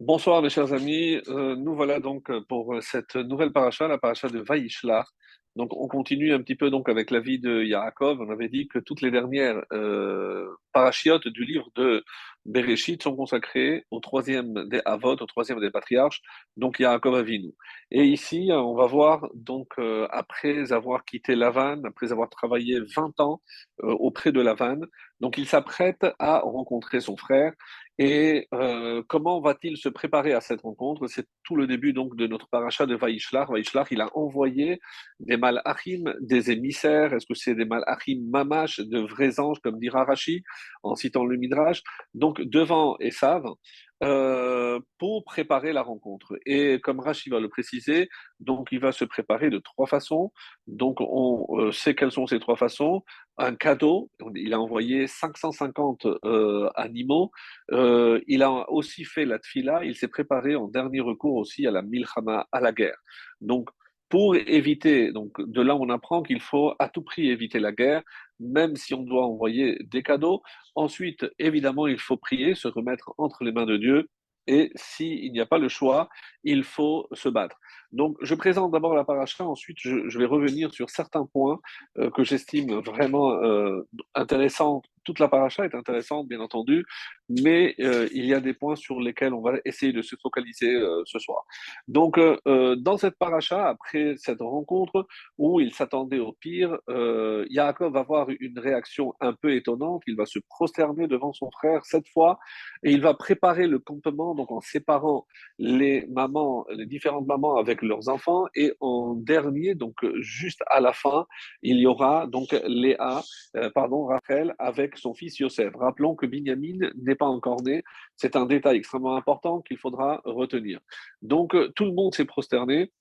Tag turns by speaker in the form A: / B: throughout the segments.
A: Bonsoir mes chers amis, Euh, nous voilà donc pour cette nouvelle paracha, la paracha de Vaïshlar. Donc on continue un petit peu donc avec la vie de Yaakov. On avait dit que toutes les dernières euh, parachiotes du livre de Bereshit sont consacrées au troisième des Avot, au troisième des patriarches, donc Yaakov Avinu. Et ici, on va voir donc euh, après avoir quitté Lavan, après avoir travaillé 20 ans euh, auprès de Lavan, donc il s'apprête à rencontrer son frère et euh, comment va-t-il se préparer à cette rencontre? C'est tout le début donc de notre paracha de Vaishlar. Vaishlar, il a envoyé des malachim, des émissaires. Est-ce que c'est des malachim mamash, de vrais anges, comme dira Rashi, en citant le Midrash Donc devant Esav, euh, pour préparer la rencontre. Et comme Rashi va le préciser, donc il va se préparer de trois façons. Donc on euh, sait quelles sont ces trois façons. Un cadeau, il a envoyé 550 euh, animaux. il a aussi fait la tfila, il s'est préparé en dernier recours aussi à la milchama, à la guerre. Donc pour éviter, donc de là on apprend qu'il faut à tout prix éviter la guerre, même si on doit envoyer des cadeaux. Ensuite, évidemment, il faut prier, se remettre entre les mains de Dieu, et s'il n'y a pas le choix, il faut se battre. Donc, je présente d'abord la paracha, ensuite je, vais revenir sur certains points euh, que j'estime vraiment euh, intéressants toute la paracha est intéressante, bien entendu, mais euh, il y a des points sur lesquels on va essayer de se focaliser ce soir. Donc, dans cette paracha, après cette rencontre où il s'attendait au pire, Yaakov va avoir une réaction un peu étonnante. Il va se prosterner devant son frère cette fois et il va préparer le campement, donc en séparant les mamans, les différentes mamans avec leurs enfants. Et en dernier, donc juste à la fin, il y aura donc Léa, pardon, Rachel avec son fils Yosef. Rappelons que Binyamin n'est pas encore né. C'est un détail extrêmement important qu'il faudra retenir. Donc, euh, tout le monde s'est prosterné.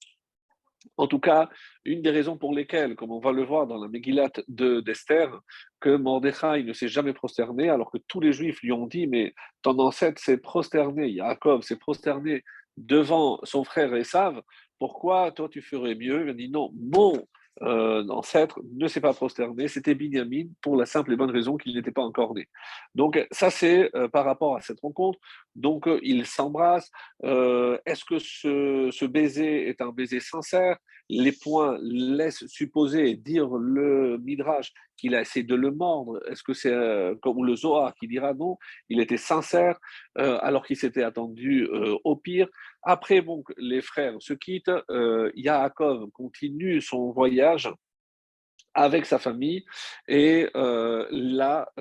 A: En tout cas, une des raisons pour lesquelles, comme on va le voir dans la Megillat d'Esther, que Mordechai ne s'est jamais prosterné, alors que tous les Juifs lui ont dit, mais ton ancêtre s'est prosterné, Yaakov s'est prosterné devant son frère Esav, pourquoi toi tu ferais mieux? Il a dit, non, mon euh, ancêtre ne s'est pas prosterné, c'était Binyamin pour la simple et bonne raison qu'il n'était pas encore né. Donc ça c'est euh, par rapport à cette rencontre. Donc euh, ils s'embrassent. Est-ce que ce, ce, baiser est un baiser sincère? Les points laissent supposer, dire le Midrash qu'il a essayé de le mordre. Est-ce que c'est comme le Zohar qui dira non? Il était sincère alors qu'il s'était attendu au pire. Après, bon, les frères se quittent. Yaakov continue son voyage avec sa famille et là,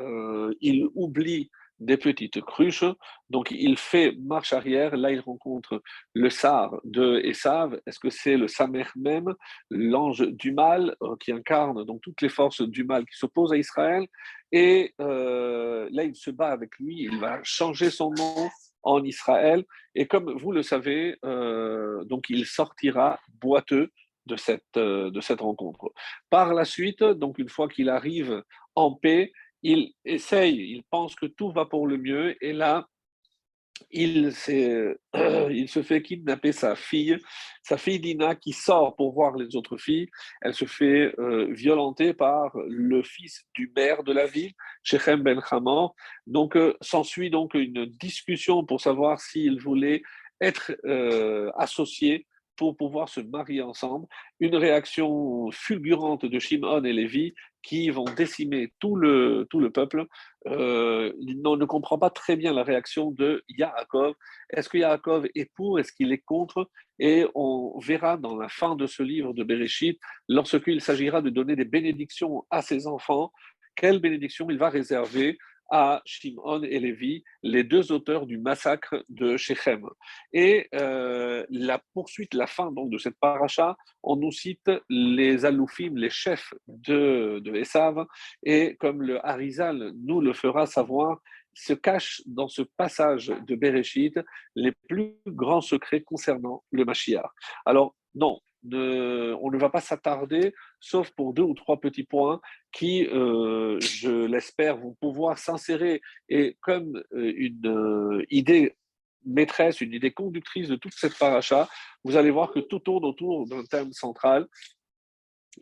A: il oublie des petites cruches. Donc, il fait marche arrière. Là, il rencontre le Sar de Esav. Est-ce que c'est le Samer même, l'ange du mal, euh, qui incarne donc toutes les forces du mal qui s'opposent à Israël? Et euh, là, il se bat avec lui. Il va changer son nom en Israël. Et comme vous le savez, euh, donc il sortira boiteux de cette, de cette rencontre. Par la suite, donc une fois qu'il arrive en paix, il essaye, il pense que tout va pour le mieux, et là, il, se fait kidnapper sa fille, sa fille Dina qui sort pour voir les autres filles. Elle se fait euh, violenter par le fils du maire de la ville, Shechem Ben Hamor. Donc euh, s'ensuit donc une discussion pour savoir s'il voulait être euh, associé pour pouvoir se marier ensemble. Une réaction fulgurante de Shimon et Lévi qui vont décimer tout le, tout le peuple. Euh, on ne comprend pas très bien la réaction de Yaakov. Est-ce que Yaakov est pour Est-ce qu'il est contre? Et on verra dans la fin de ce livre de Bereshit, lorsqu'il s'agira de donner des bénédictions à ses enfants, quelles bénédictions il va réserver à Shimon et Lévi, les deux auteurs du massacre de Shechem. Et euh, la poursuite, la fin donc, de cette paracha, on nous cite les aloufim, les chefs de, de Esav, et comme le Harizal nous le fera savoir, se cachent dans ce passage de Bereshit les plus grands secrets concernant le Mashiach. Alors, non, on ne va pas s'attarder, sauf pour deux ou trois petits points qui, euh, je l'espère, vont pouvoir s'insérer. Et comme euh, une euh, idée maîtresse, une idée conductrice de toute cette paracha, vous allez voir que tout tourne autour d'un thème central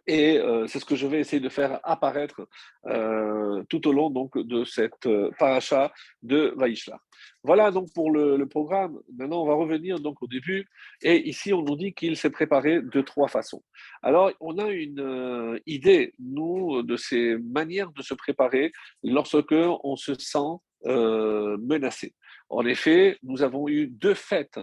A: Et euh, c'est ce que je vais essayer de faire apparaître euh, tout au long donc, de cette euh, paracha de Vaishla. Voilà donc pour le, programme. Maintenant, on va revenir donc au début. Et ici, on nous dit qu'il s'est préparé de trois façons. Alors, on a une idée, nous, de ces manières de se préparer lorsque on se sent menacé. En effet, nous avons eu deux fêtes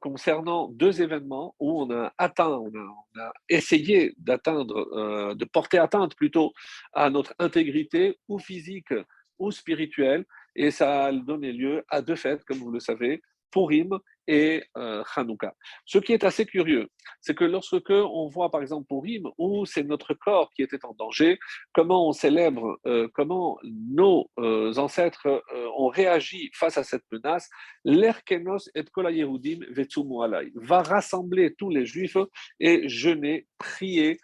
A: concernant deux événements où on a atteint, on a, essayé d'atteindre, euh, de porter atteinte plutôt à notre intégrité ou physique ou spirituelle, et ça a donné lieu à deux fêtes, comme vous le savez, Purim et euh, Hanouka. Ce qui est assez curieux, c'est que lorsque on voit par exemple Purim, où c'est notre corps qui était en danger, comment on célèbre, euh, comment nos euh, ancêtres euh, ont réagi face à cette menace, l'Erkenos et Kola Yehudim va rassembler tous les juifs et jeûner, prier,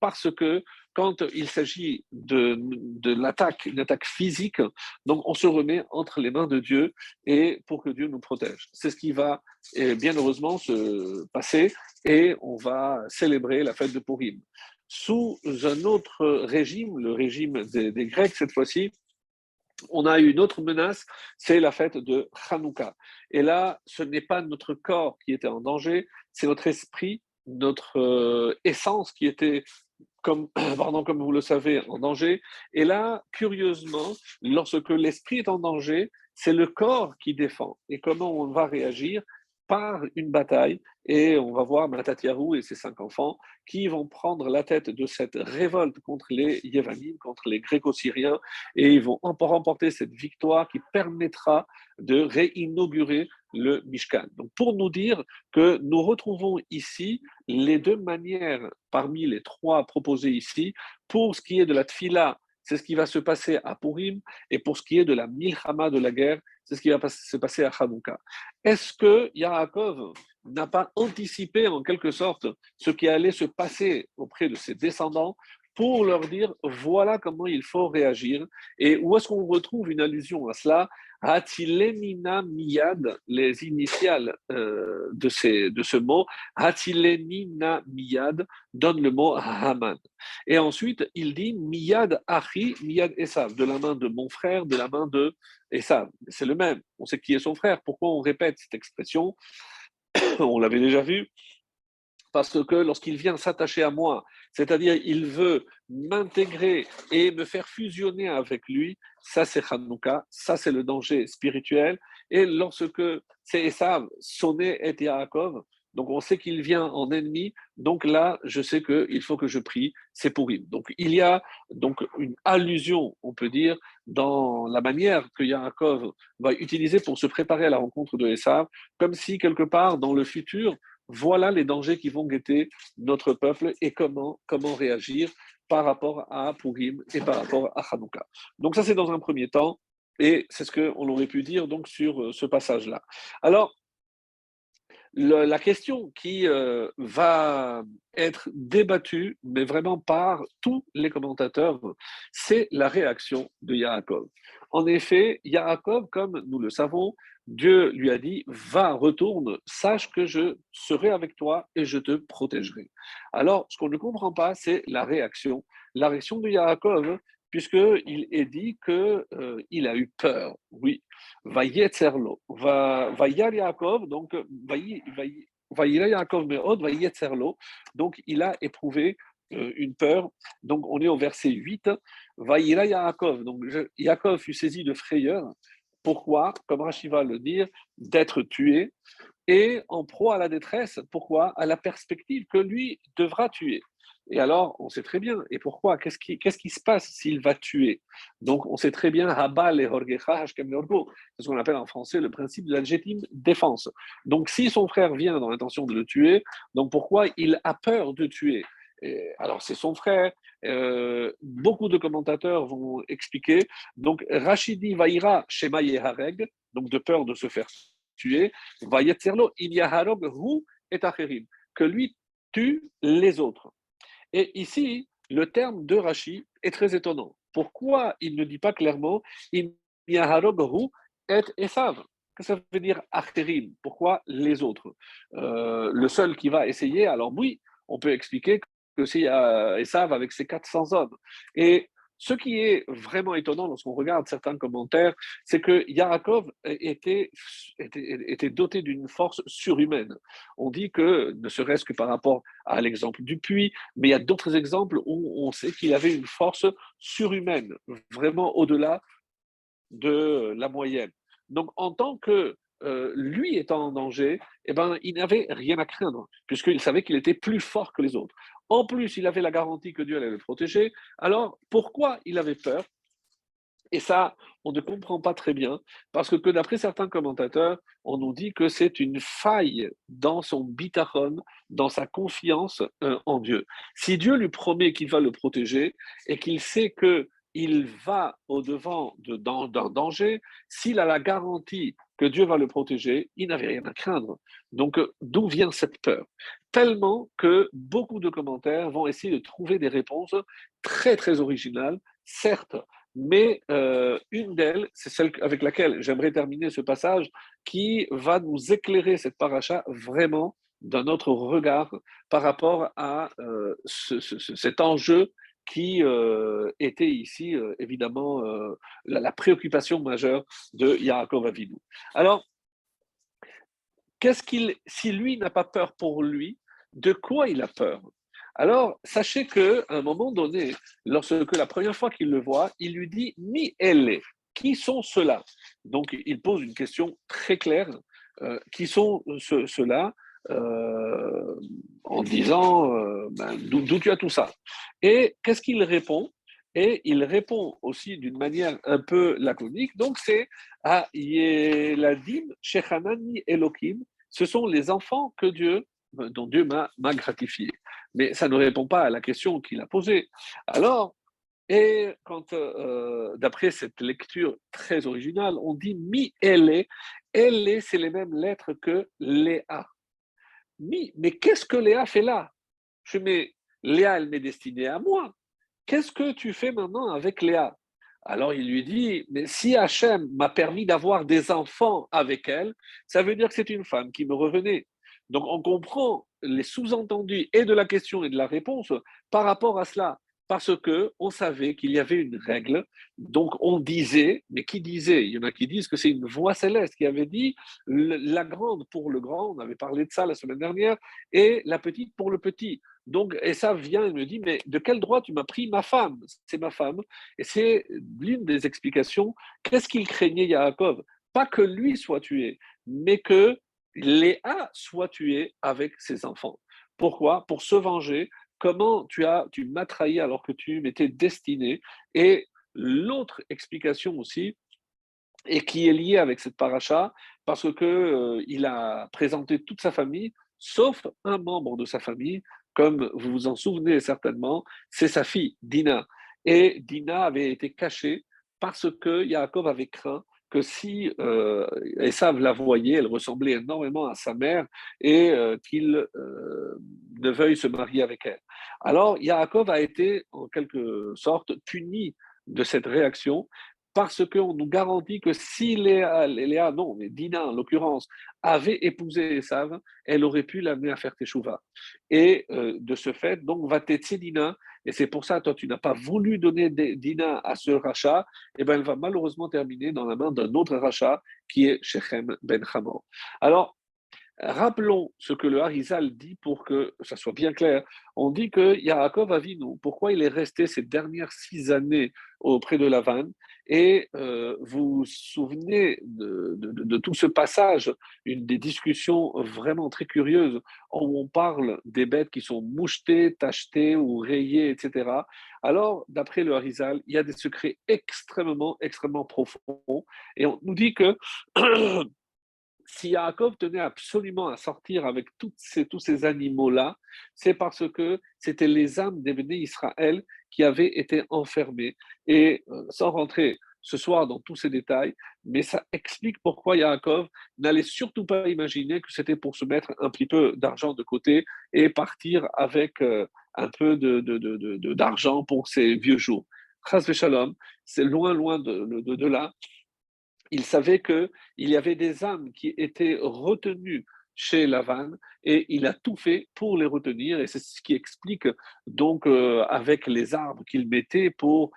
A: parce que quand il s'agit de, de l'attaque, une attaque physique, donc on se remet entre les mains de Dieu et pour que Dieu nous protège. C'est ce qui va bien heureusement se passer et on va célébrer la fête de Purim. Sous un autre régime, le régime des, Grecs cette fois-ci, on a une autre menace, c'est la fête de Hanouka. Et là, ce n'est pas notre corps qui était en danger, c'est notre esprit, notre euh, essence qui était comme, pardon, comme vous le savez, en danger. Et là, curieusement, lorsque l'esprit est en danger, c'est le corps qui défend. Et comment on va réagir? Par une bataille et on va voir Matatiarou et ses cinq enfants qui vont prendre la tête de cette révolte contre les Yévanim, contre les Gréco-Syriens, et ils vont remporter cette victoire qui permettra de réinaugurer le Mishkan. Donc pour nous dire que nous retrouvons ici les deux manières parmi les trois proposées ici pour ce qui est de la tfila c'est ce qui va se passer à Purim, et pour ce qui est de la milchama de la guerre, c'est ce qui va se passer à. Est-ce que Yaakov n'a pas anticipé en quelque sorte ce qui allait se passer auprès de ses descendants pour leur dire voilà comment il faut réagir et où est-ce qu'on retrouve une allusion à cela? Hatilenina miyad, les initiales euh, de, ces, de ce mot, Hatilenina miyad donne le mot Haman. Et ensuite, il dit miyad achi, miyad esav, de la main de mon frère, de la main de Esav. C'est le même. On sait qui est son frère. Pourquoi on répète cette expression? On l'avait déjà vu parce que lorsqu'il vient s'attacher à moi, c'est-à-dire il veut m'intégrer et me faire fusionner avec lui, ça c'est Hanouka, ça c'est le danger spirituel. Et lorsque c'est Esav, sonné et Yaakov, donc on sait qu'il vient en ennemi, donc là je sais qu'il faut que je prie, c'est pour lui. Donc il y a donc une allusion, on peut dire, dans la manière que Yaakov va utiliser pour se préparer à la rencontre de Esav, comme si quelque part dans le futur, voilà les dangers qui vont guetter notre peuple et comment, réagir par rapport à Purim et par rapport à Hanouka. Donc ça, c'est dans un premier temps, et c'est ce qu'on aurait pu dire donc sur euh, ce passage-là. Alors, la question qui euh, va être débattue, mais vraiment par tous les commentateurs, c'est la réaction de Yaakov. En effet, Yaakov, comme nous le savons, Dieu lui a dit, va, retourne, sache que je serai avec toi et je te protégerai. Alors, ce qu'on ne comprend pas, c'est la réaction. La réaction de Yaakov, puisqu'il est dit qu'il euh, il a eu peur. Oui, donc donc il a éprouvé euh, une peur. Donc on est au verset 8, va Yaakov, donc Yaakov fut saisi de frayeur, pourquoi? Comme Rashi va le dire, d'être tué et en proie à la détresse. Pourquoi? À la perspective que lui devra tuer. Et alors, on sait très bien. Et pourquoi? Qu'est-ce qui, se passe s'il va tuer? Donc, on sait très bien, c'est ce qu'on appelle en français le principe de la légitime défense. Donc, si son frère vient dans l'intention de le tuer, donc pourquoi il a peur de tuer? Alors, c'est son frère. Euh, beaucoup de commentateurs vont expliquer. Donc, Rachidi vaïra shema yehareg, donc de peur de se faire tuer, va yetzerlo yaharog hu et acherim, que lui tue les autres. Et ici, le terme de Rashi est très étonnant. Pourquoi il ne dit pas clairement et esav que ça veut dire acherim Pourquoi les autres? Euh, Le seul qui va essayer, alors oui, on peut expliquer que c'est Esav avec ses 400 hommes. Et ce qui est vraiment étonnant lorsqu'on regarde certains commentaires, c'est que Yaakov était, était, doté d'une force surhumaine. On dit que, ne serait-ce que par rapport à l'exemple du puits, mais il y a d'autres exemples où on sait qu'il avait une force surhumaine, vraiment au-delà de la moyenne. Donc, en tant que euh, lui étant en danger, eh ben, il n'avait rien à craindre, puisqu'il savait qu'il était plus fort que les autres. En plus, il avait la garantie que Dieu allait le protéger. Alors, pourquoi il avait peur? Et ça, on ne comprend pas très bien, parce que, d'après certains commentateurs, on nous dit que c'est une faille dans son bitachon, dans sa confiance euh, en Dieu. Si Dieu lui promet qu'il va le protéger et qu'il sait que il va au-devant d'un danger, s'il a la garantie que Dieu va le protéger, il n'avait rien à craindre. Donc, euh, d'où vient cette peur? Tellement que beaucoup de commentaires vont essayer de trouver des réponses très, très originales, certes, mais euh, une d'elles, c'est celle avec laquelle j'aimerais terminer ce passage, qui va nous éclairer cette paracha vraiment d'un autre regard par rapport à euh, cet enjeu qui euh, était ici euh, évidemment euh, la, préoccupation majeure de Yaakov Avinu. Alors, qu'est-ce qu'il, si lui n'a pas peur pour lui, de quoi il a peur? Alors, sachez que à un moment donné, lorsque la première fois qu'il le voit, il lui dit Mi elle qui sont ceux-là? Donc, il pose une question très claire qui sont ceux-là? Euh, en disant euh, ben, d'où tu as tout ça. Et qu'est-ce qu'il répond? Et il répond aussi d'une manière un peu laconique. Donc c'est à Yeladim Shechanani Elohim. Ce sont les enfants que Dieu, dont Dieu m'a gratifié. Mais ça ne répond pas à la question qu'il a posée. Alors, et quand, euh, d'après cette lecture très originale, on dit mi elle elle c'est les mêmes lettres que Léa mais qu'est-ce que Léa fait là? Je mets, Léa, elle m'est destinée à moi. Qu'est-ce que tu fais maintenant avec Léa? Alors il lui dit, mais si Hachem m'a permis d'avoir des enfants avec elle, ça veut dire que c'est une femme qui me revenait. Donc on comprend les sous-entendus et de la question et de la réponse par rapport à cela parce que on savait qu'il y avait une règle. Donc on disait, mais qui disait? Il y en a qui disent que c'est une voix céleste qui avait dit la grande pour le grand. On avait parlé de ça la semaine dernière, et la petite pour le petit. Donc, et ça vient et me dit, mais de quel droit tu m'as pris ma femme? C'est ma femme. Et c'est l'une des explications. Qu'est-ce qu'il craignait Yaakov? Pas que lui soit tué, mais que Léa soit tuée avec ses enfants. Pourquoi? Pour se venger comment tu as, tu m'as trahi alors que tu m'étais destiné. Et l'autre explication aussi, et qui est liée avec cette paracha, parce que euh, il a présenté toute sa famille, sauf un membre de sa famille, comme vous vous en souvenez certainement, c'est sa fille Dina. Et Dina avait été cachée parce que Yaakov avait craint que si euh, la voyait, elle ressemblait énormément à sa mère et euh, qu'il euh, ne veuille se marier avec elle. Alors Yaakov a été en quelque sorte puni de cette réaction parce qu'on nous garantit que si Léa, non, mais Dina en l'occurrence, avait épousé Esav, elle aurait pu l'amener à faire Teshuvah. Et euh, de ce fait, donc, va t'aider Dina, et c'est pour ça, toi, tu n'as pas voulu donner Dina à ce rachat, et bien elle va malheureusement terminer dans la main d'un autre rachat qui est Shechem Ben Hamor. Alors, Rappelons ce que le Harizal dit pour que ça soit bien clair. On dit que Yaakov Avinu, pourquoi il est resté ces dernières six années auprès de Lavan Et euh, vous vous souvenez de, tout ce passage, une des discussions vraiment très curieuses, où on parle des bêtes qui sont mouchetées, tachetées ou rayées, etc. Alors, d'après le Harizal, il y a des secrets extrêmement, extrêmement profonds. Et on nous dit que si Yaakov tenait absolument à sortir avec ces, tous ces animaux-là, c'est parce que c'était les âmes des béné Israël qui avaient été enfermées. Et euh, sans rentrer ce soir dans tous ces détails, mais ça explique pourquoi Yaakov n'allait surtout pas imaginer que c'était pour se mettre un petit peu d'argent de côté et partir avec euh, un peu d'argent de, de, pour ses vieux jours. Chas Shalom, c'est loin, loin de, là il savait qu'il y avait des âmes qui étaient retenues chez Lavan et il a tout fait pour les retenir et c'est ce qui explique donc euh, avec les arbres qu'il mettait pour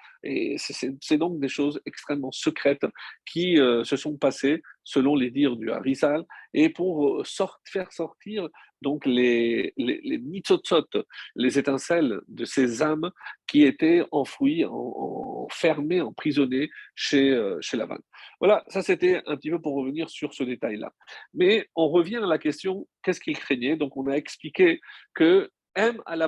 A: c'est donc des choses extrêmement secrètes qui euh, se sont passées selon les dires du Harisal et pour faire sortir donc les, les, les les étincelles de ces âmes qui étaient enfouies, enfermées, emprisonnées chez, euh, chez Lavan. Voilà, ça c'était un petit peu pour revenir sur ce détail-là. Mais on revient à la question, qu'est-ce qu'il craignait? Donc on a expliqué que M à la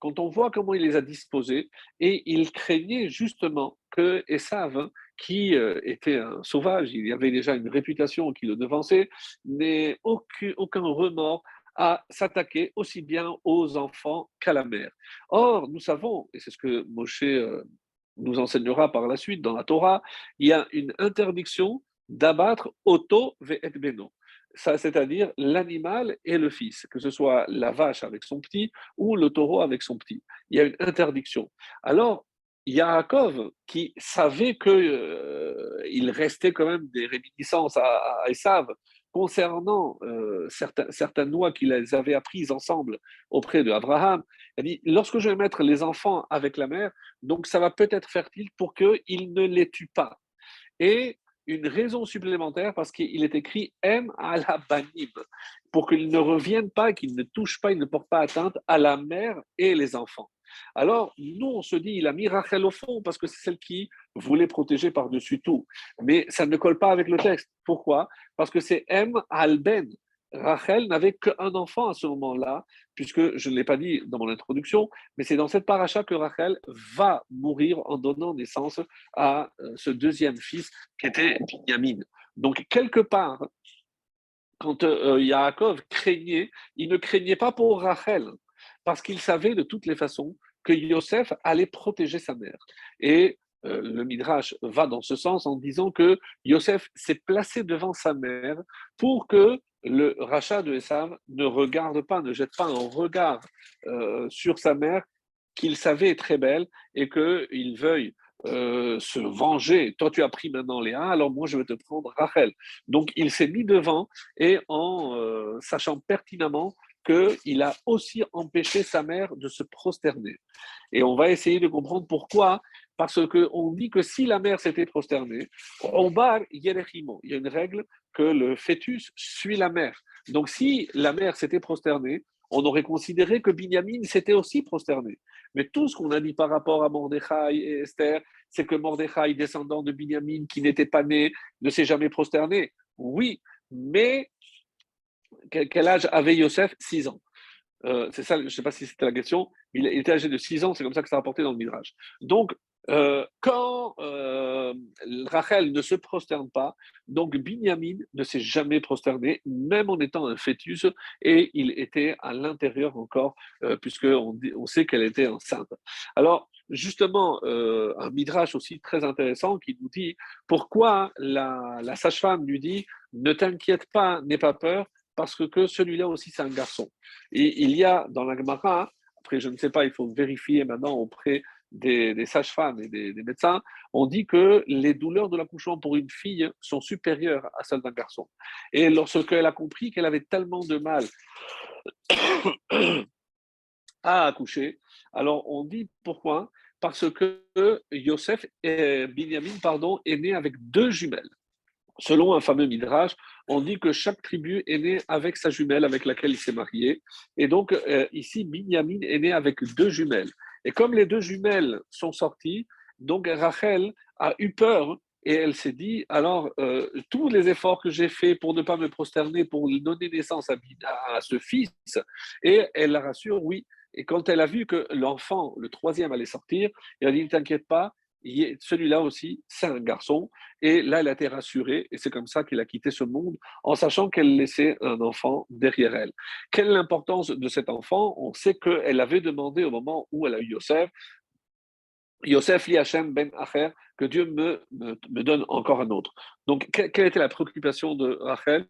A: quand on voit comment il les a disposés, et il craignait justement que Esav, qui euh, était un sauvage, il y avait déjà une réputation qui le devançait, aucun, aucun remords à s'attaquer aussi bien aux enfants qu'à la mère. Or, nous savons, et c'est ce que Moshe euh, nous enseignera par la suite dans la Torah, il y a une interdiction d'abattre auto ve'et beno. C'est-à-dire l'animal et le fils, que ce soit la vache avec son petit ou le taureau avec son petit. Il y a une interdiction. Alors, Yaakov, qui savait qu'il euh, restait quand même des réminiscences à, à concernant euh, certaines lois qu'il avait apprises ensemble auprès de Abraham, il dit lorsque je vais mettre les enfants avec la mère, donc ça va peut-être fertile pour qu'il ne les tue pas. Et une raison supplémentaire parce qu'il est écrit M à la banim, pour qu'ils ne reviennent pas, qu'ils ne touchent pas, ils ne portent pas atteinte à la mère et les enfants. Alors, nous, on se dit, il a mis Rachel au fond parce que c'est celle qui voulait protéger par-dessus tout. Mais ça ne colle pas avec le texte. Pourquoi? Parce que c'est M al-Ben. Rachel n'avait qu'un enfant à ce moment-là, puisque je ne l'ai pas dit dans mon introduction, mais c'est dans cette paracha que Rachel va mourir en donnant naissance à euh, ce deuxième fils qui était Binyamin. Donc, quelque part, quand euh, Yaakov craignait, il ne craignait pas pour Rachel, parce qu'il savait de toutes les façons que Yosef allait protéger sa mère. Et euh, le Midrash va dans ce sens en disant que Yosef s'est placé devant sa mère pour que le rachat de Esav ne regarde pas, ne jette pas un regard euh, sur sa mère qu'il savait très belle et qu'il veuille euh, se venger. Toi, tu as pris maintenant Léa, alors moi, je vais te prendre Rachel. Donc, il s'est mis devant et en sachant pertinemment qu'il a aussi empêché sa mère de se prosterner. Et on va essayer de comprendre pourquoi. Parce qu'on dit que si la mère s'était prosternée, on bar yerechimo. Il y a une règle que le fœtus suit la mère. Donc si la mère s'était prosternée, on aurait considéré que Binyamin s'était aussi prosterné. Mais tout ce qu'on a dit par rapport à Mordechai et Esther, c'est que Mordechai, descendant de Binyamin, qui n'était pas né, ne s'est jamais prosterné. Oui, mais quel âge avait Yosef? 6 ans. Euh, c'est ça, je ne sais pas si c'était la question. Il, était âgé de 6 ans, c'est comme ça que ça a rapporté dans le Midrash. Donc, euh, quand euh, Rachel ne se prosterne pas, donc Binyamin ne s'est jamais prosterné, même en étant un fœtus, et il était à l'intérieur encore, puisqu'on on sait qu'elle était enceinte. Alors, justement, un midrash aussi très intéressant qui nous dit pourquoi la, la sage-femme lui dit Ne t'inquiète pas, n'aie pas peur, parce que celui-là aussi, c'est un garçon. Et il y a dans la Gemara, après je ne sais pas, il faut vérifier maintenant auprès des, sages-femmes et des, médecins, on dit que les douleurs de l'accouchement pour une fille sont supérieures à celles d'un garçon. Et lorsqu'elle a compris qu'elle avait tellement de mal à accoucher, alors on dit pourquoi? Parce que Yosef, et Binyamin, pardon, est né avec deux jumelles. Selon un fameux midrash, on dit que chaque tribu est née avec sa jumelle avec laquelle il s'est marié. Et donc, euh, ici, Binyamin est né avec deux jumelles. Et comme les deux jumelles sont sorties, donc Rachel a eu peur et elle s'est dit, alors, euh, tous les efforts que j'ai faits pour ne pas me prosterner, pour donner naissance à, à ce fils, et elle la rassure, oui. Et quand elle a vu que l'enfant, le troisième, allait sortir, elle a dit, ne t'inquiète pas, celui-là aussi, c'est un garçon. Et là, elle a été rassurée, et c'est comme ça qu'il a quitté ce monde, en sachant qu'elle laissait un enfant derrière elle. Quelle est l'importance de cet enfant? On sait qu'elle avait demandé au moment où elle a eu Yosef, Yosef li Hashem ben Acher, que Dieu me, me, donne encore un autre. Donc, quelle était la préoccupation de Rachel?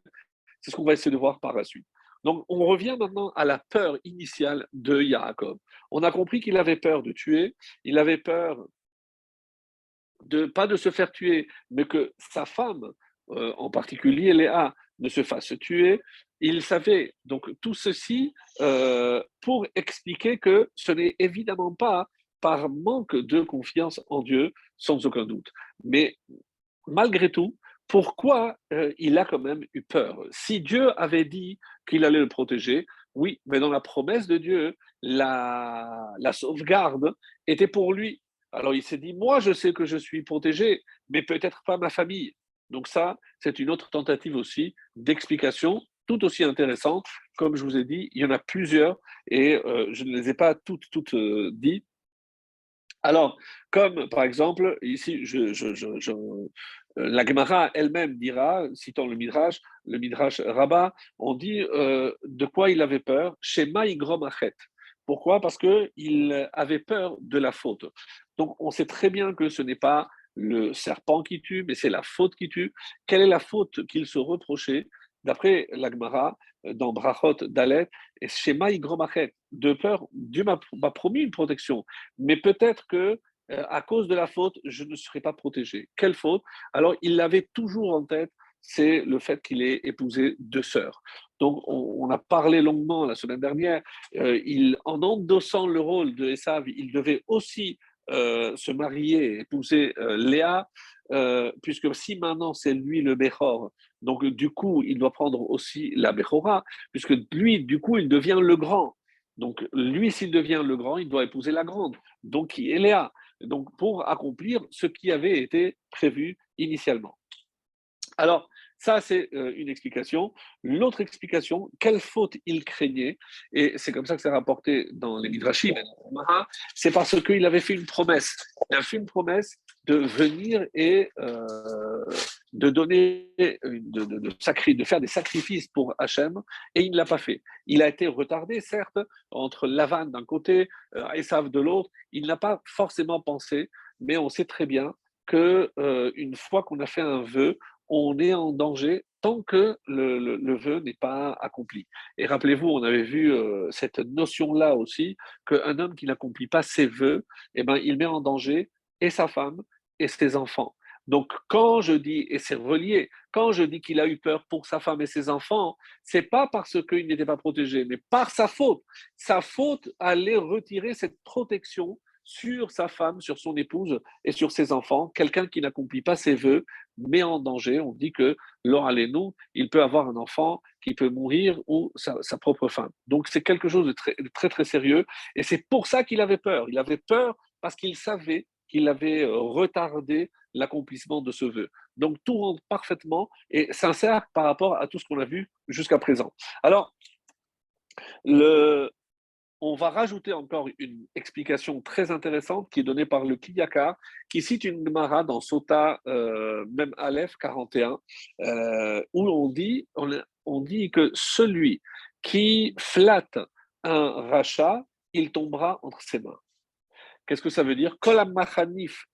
A: C'est ce qu'on va essayer de voir par la suite. Donc, on revient maintenant à la peur initiale de Yaakov. On a compris qu'il avait peur de tuer, il avait peur de pas de se faire tuer, mais que sa femme euh, en particulier Léa, ne se fasse tuer. Il savait donc tout ceci euh, pour expliquer que ce n'est évidemment pas par manque de confiance en Dieu, sans aucun doute. Mais malgré tout, pourquoi euh, il a quand même eu peur? Si Dieu avait dit qu'il allait le protéger, oui, mais dans la promesse de Dieu, la, la sauvegarde était pour lui. Alors il s'est dit, moi je sais que je suis protégé, mais peut-être pas ma famille. Donc ça, c'est une autre tentative aussi d'explication tout aussi intéressante. Comme je vous ai dit, il y en a plusieurs et euh, je ne les ai pas toutes, toutes euh, dites. Alors, comme par exemple, ici, euh, la Gemara elle-même dira, citant le Midrash, le Midrash Rabbah, on dit de quoi il avait peur? Chez Maïgrom Achet. Pourquoi? Parce qu'il avait peur de la faute. Donc, on sait très bien que ce n'est pas le serpent qui tue, mais c'est la faute qui tue. Quelle est la faute qu'il se reprochait? D'après l'Agmara, dans Brachot Dalet, et Shema Igromachet, de peur, Dieu m'a promis une protection, mais peut-être que euh, à cause de la faute, je ne serai pas protégé. Quelle faute? Alors, il l'avait toujours en tête, c'est le fait qu'il ait épousé deux sœurs. Donc, on, a parlé longuement la semaine dernière. Euh, il, en endossant le rôle de Esav, il devait aussi euh, se marier, épouser euh, Léa, euh, puisque si maintenant c'est lui le Bechor, donc du coup il doit prendre aussi la Bechora, puisque lui du coup il devient le grand. Donc lui s'il devient le grand, il doit épouser la grande, donc qui est Léa, donc pour accomplir ce qui avait été prévu initialement. Alors, ça, c'est euh, une explication. L'autre explication, quelle faute il craignait, et c'est comme ça que c'est rapporté dans les Midrashim, c'est parce qu'il avait fait une promesse. Il a fait une promesse de venir et euh, de donner, de, de, faire des sacrifices pour Hachem, et il ne l'a pas fait. Il a été retardé, certes, entre Lavan d'un côté, euh, Esav de l'autre. Il n'a pas forcément pensé, mais on sait très bien que une fois qu'on a fait un vœu, on est en danger tant que le, vœu n'est pas accompli. Et rappelez-vous, on avait vu euh, cette notion-là aussi, qu'un homme qui n'accomplit pas ses vœux, eh ben, il met en danger et sa femme et ses enfants. Donc, quand je dis, et c'est relié, quand je dis qu'il a eu peur pour sa femme et ses enfants, c'est pas parce qu'il n'était pas protégé, mais par sa faute. Sa faute allait retirer cette protection sur sa femme, sur son épouse et sur ses enfants. Quelqu'un qui n'accomplit pas ses vœux met en danger. On dit que lors nous, il peut avoir un enfant qui peut mourir ou sa, propre femme. Donc c'est quelque chose de très, très, très sérieux. Et c'est pour ça qu'il avait peur. Il avait peur parce qu'il savait qu'il avait euh, retardé l'accomplissement de ce vœu. Donc tout rentre parfaitement et sincère par rapport à tout ce qu'on a vu jusqu'à présent. Alors, le, on va rajouter encore une explication très intéressante qui est donnée par le Kiyakar, qui cite une Gemara dans Sota, euh, même Aleph 41, euh, où on dit, on, dit que celui qui flatte un rachat, il tombera entre ses mains. Qu'est-ce que ça veut dire? Kolam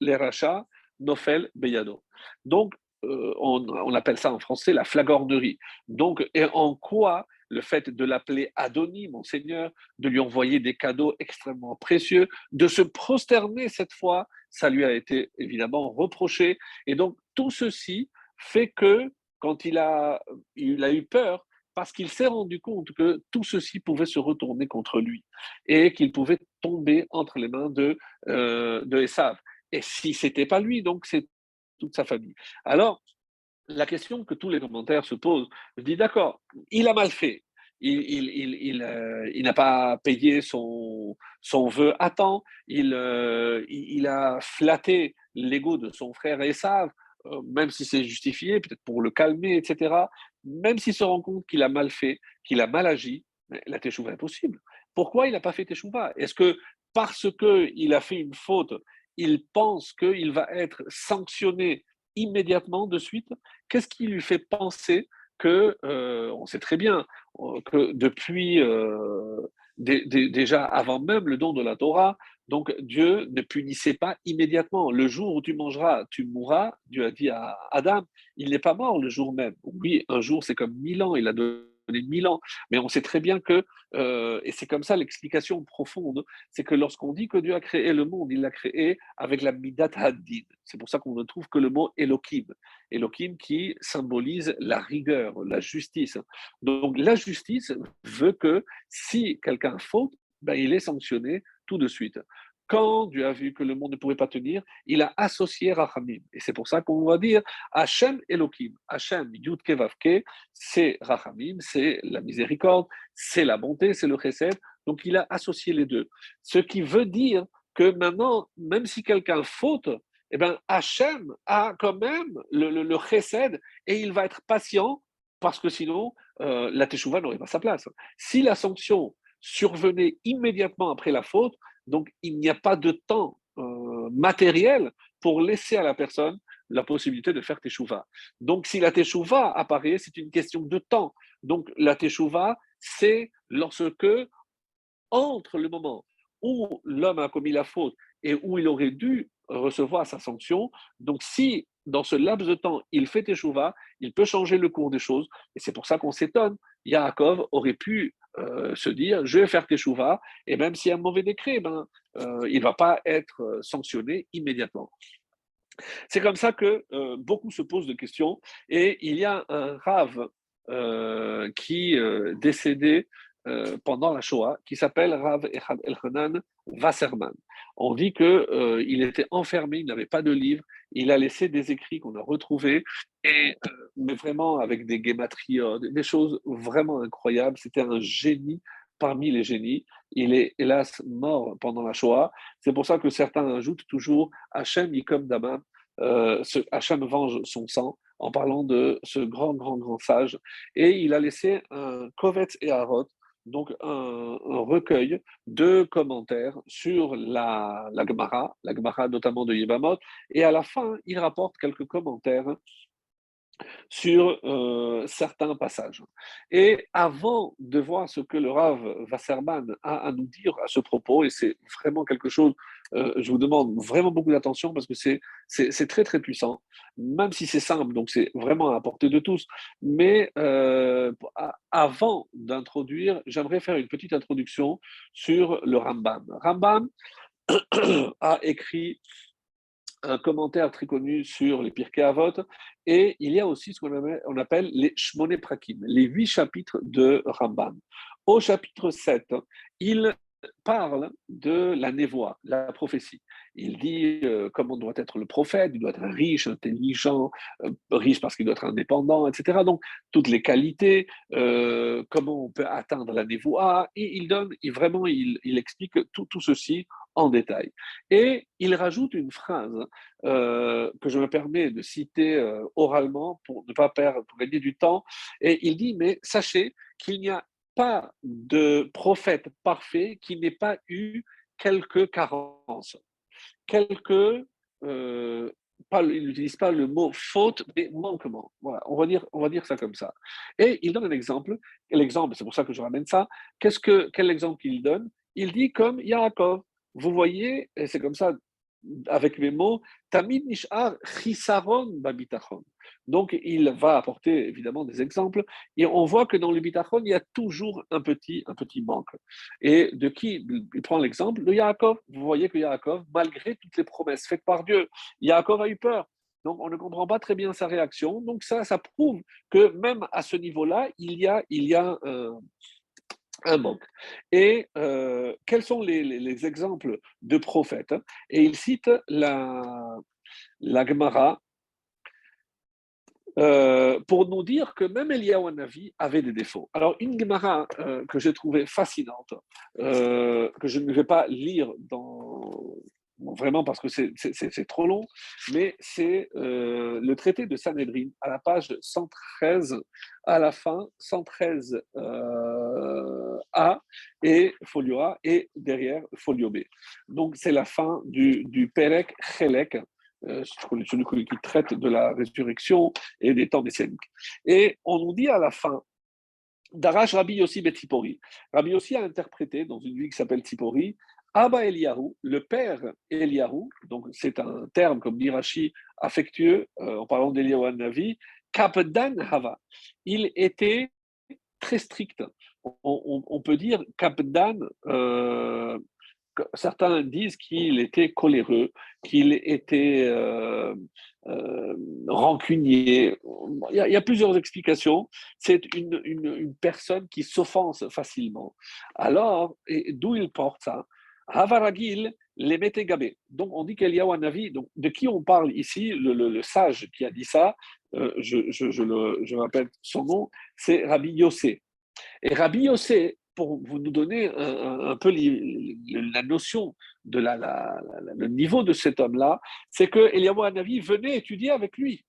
A: les rachats, nofel beyado. Donc, euh, on, on, appelle ça en français la flagornerie. Donc, et en quoi le fait de l'appeler Adoni, mon Seigneur, de lui envoyer des cadeaux extrêmement précieux, de se prosterner cette fois, ça lui a été évidemment reproché. Et donc tout ceci fait que quand il a, eu peur, parce qu'il s'est rendu compte que tout ceci pouvait se retourner contre lui et qu'il pouvait tomber entre les mains de, euh, de Esav. Et si c'était pas lui, donc c'est toute sa famille. Alors, la question que tous les commentaires se posent, je dis d'accord, il a mal fait, il, euh, il, n'a pas payé son, son vœu à temps, il, euh, il a flatté l'ego de son frère Esav, euh, même si c'est justifié, peut-être pour le calmer, etc. Même s'il se rend compte qu'il a mal fait, qu'il a mal agi, la teshuva est possible. Pourquoi il n'a pas fait teshuva? Est-ce que parce qu'il a fait une faute, il pense qu'il va être sanctionné immédiatement de suite Qu'est-ce qui lui fait penser que, euh, on sait très bien euh, que depuis, euh, déjà avant même le don de la Torah, donc Dieu ne punissait pas immédiatement. Le jour où tu mangeras, tu mourras. Dieu a dit à Adam, il n'est pas mort le jour même. Oui, un jour c'est comme mille ans. Il a donné mille ans, mais on sait très bien que, euh, et c'est comme ça l'explication profonde, c'est que lorsqu'on dit que Dieu a créé le monde, il l'a créé avec la midat haddin. C'est pour ça qu'on ne trouve que le mot Elohim. Elohim qui symbolise la rigueur, la justice. Donc la justice veut que si quelqu'un faute, ben, il est sanctionné tout de suite quand Dieu a vu que le monde ne pouvait pas tenir, il a associé Rachamim. Et c'est pour ça qu'on va dire Hachem Elohim. Hachem, Yud Kevavke, c'est Rachamim, c'est la miséricorde, c'est la bonté, c'est le chesed. Donc il a associé les deux. Ce qui veut dire que maintenant, même si quelqu'un faute, eh bien, Hachem a quand même le, chesed et il va être patient parce que sinon, euh, la teshuva n'aurait pas sa place. Si la sanction survenait immédiatement après la faute, donc, il n'y a pas de temps euh, matériel pour laisser à la personne la possibilité de faire teshuva. Donc, si la teshuva apparaît, c'est une question de temps. Donc, la teshuva, c'est lorsque, entre le moment où l'homme a commis la faute et où il aurait dû recevoir sa sanction, donc si dans ce laps de temps il fait teshuva, il peut changer le cours des choses. Et c'est pour ça qu'on s'étonne. Yaakov aurait pu euh, se dire je vais faire teshuva, et même s'il y a un mauvais décret, ben, euh, il ne va pas être euh, sanctionné immédiatement. C'est comme ça que beaucoup se posent de questions, et il y a un Rav qui décédé pendant la Shoah, qui s'appelle Rav Elchanan Wasserman. On dit qu'il il était enfermé, il n'avait pas de livre, il a laissé des écrits qu'on a retrouvés, et, euh, mais vraiment avec des guématriodes, des choses vraiment incroyables. C'était un génie parmi les génies. Il est hélas mort pendant la Shoah. C'est pour ça que certains ajoutent toujours Hachem comme Daman, euh, Hachem venge son sang en parlant de ce grand, grand, grand sage. Et il a laissé un Kovetz et Harot, donc un, recueil de commentaires sur la, la Gemara, la Gemara notamment de Yebamot, et à la fin, il rapporte quelques commentaires sur euh, certains passages. Et avant de voir ce que le Rav Wasserman a à nous dire à ce propos, et c'est vraiment quelque chose, euh, je vous demande vraiment beaucoup d'attention parce que c'est, très très puissant, même si c'est simple, donc c'est vraiment à portée de tous. Mais euh, avant d'introduire, j'aimerais faire une petite introduction sur le Rambam. Rambam a écrit un commentaire très connu sur les Pirkei et il y a aussi ce qu'on appelle les Shmoné Prakim, les huit chapitres de Rambam. Au chapitre 7, il parle de la névoie, la prophétie. Il dit euh, comment doit être le prophète, il doit être riche, intelligent, euh, riche parce qu'il doit être indépendant, etc. Donc, toutes les qualités, euh, comment on peut atteindre la névoie, et il donne, vraiment, il, explique tout, tout ceci en détail. Et il rajoute une phrase euh, que je me permets de citer oralement pour ne pas perdre, pour gagner du temps. Et il dit, mais sachez qu'il n'y a pas de prophète parfait qui n'ait pas eu quelques carences, quelques... Euh, il n'utilise pas le mot faute, mais manquement. Voilà, on va dire, on va dire ça comme ça. Et il donne un exemple. L'exemple, c'est pour ça que je ramène ça. Qu'est-ce que, quel exemple il donne? Il dit comme Yaakov. Vous voyez, et c'est comme ça avec mes mots, Tamid Nishar Chisaron Babitachon. Donc, il va apporter évidemment des exemples, et on voit que dans le bitachon, il y a toujours un petit, un petit manque. Et de qui il prend l'exemple? De Yaakov. Vous voyez que Yaakov, malgré toutes les promesses faites par Dieu, Yaakov a eu peur. Donc, on ne comprend pas très bien sa réaction. Donc, ça, ça prouve que même à ce niveau-là, il y a, il y a un, un manque. Et euh, quels sont les, exemples de prophètes Et il cite la, la Gemara euh, pour nous dire que même Eliyahu Navi avait des défauts. Alors, une Gemara euh, que j'ai trouvée fascinante, que je ne vais pas lire vraiment parce que c'est trop long, mais c'est le traité de Sanhedrin à la page 113, à la fin, 113 euh, A et folio A et derrière folio B. Donc c'est la fin du, du Perek Chelek, euh, celui qui traite de la résurrection et des temps messianiques. Et on nous dit à la fin, Darash Rabbi Yossi Betzipori. Rabbi Yossi a interprété dans une ville qui s'appelle Tzipori Abba Eliyahu, le père Eliyahu, donc c'est un terme comme Mirachi affectueux euh, en parlant d'Eliyahu Navi, Kapdan Hava. Il était très strict. On, peut dire qu'Abdan, euh, certains disent qu'il était coléreux, qu'il était euh, euh, rancunier. Il y, a, plusieurs explications. C'est une, personne qui s'offense facilement. Alors, d'où il porte ça? Havaragil, les Metegabé. Donc, on dit qu'il y a un avis. Donc, de qui on parle ici le, sage qui a dit ça, je, je, je, rappelle son nom, c'est Rabbi Yossé. Et Rabbi Yossé, pour vous donner un, peu la notion de la, le niveau de cet homme-là, c'est que Eliyahu Hanavi venait étudier avec lui.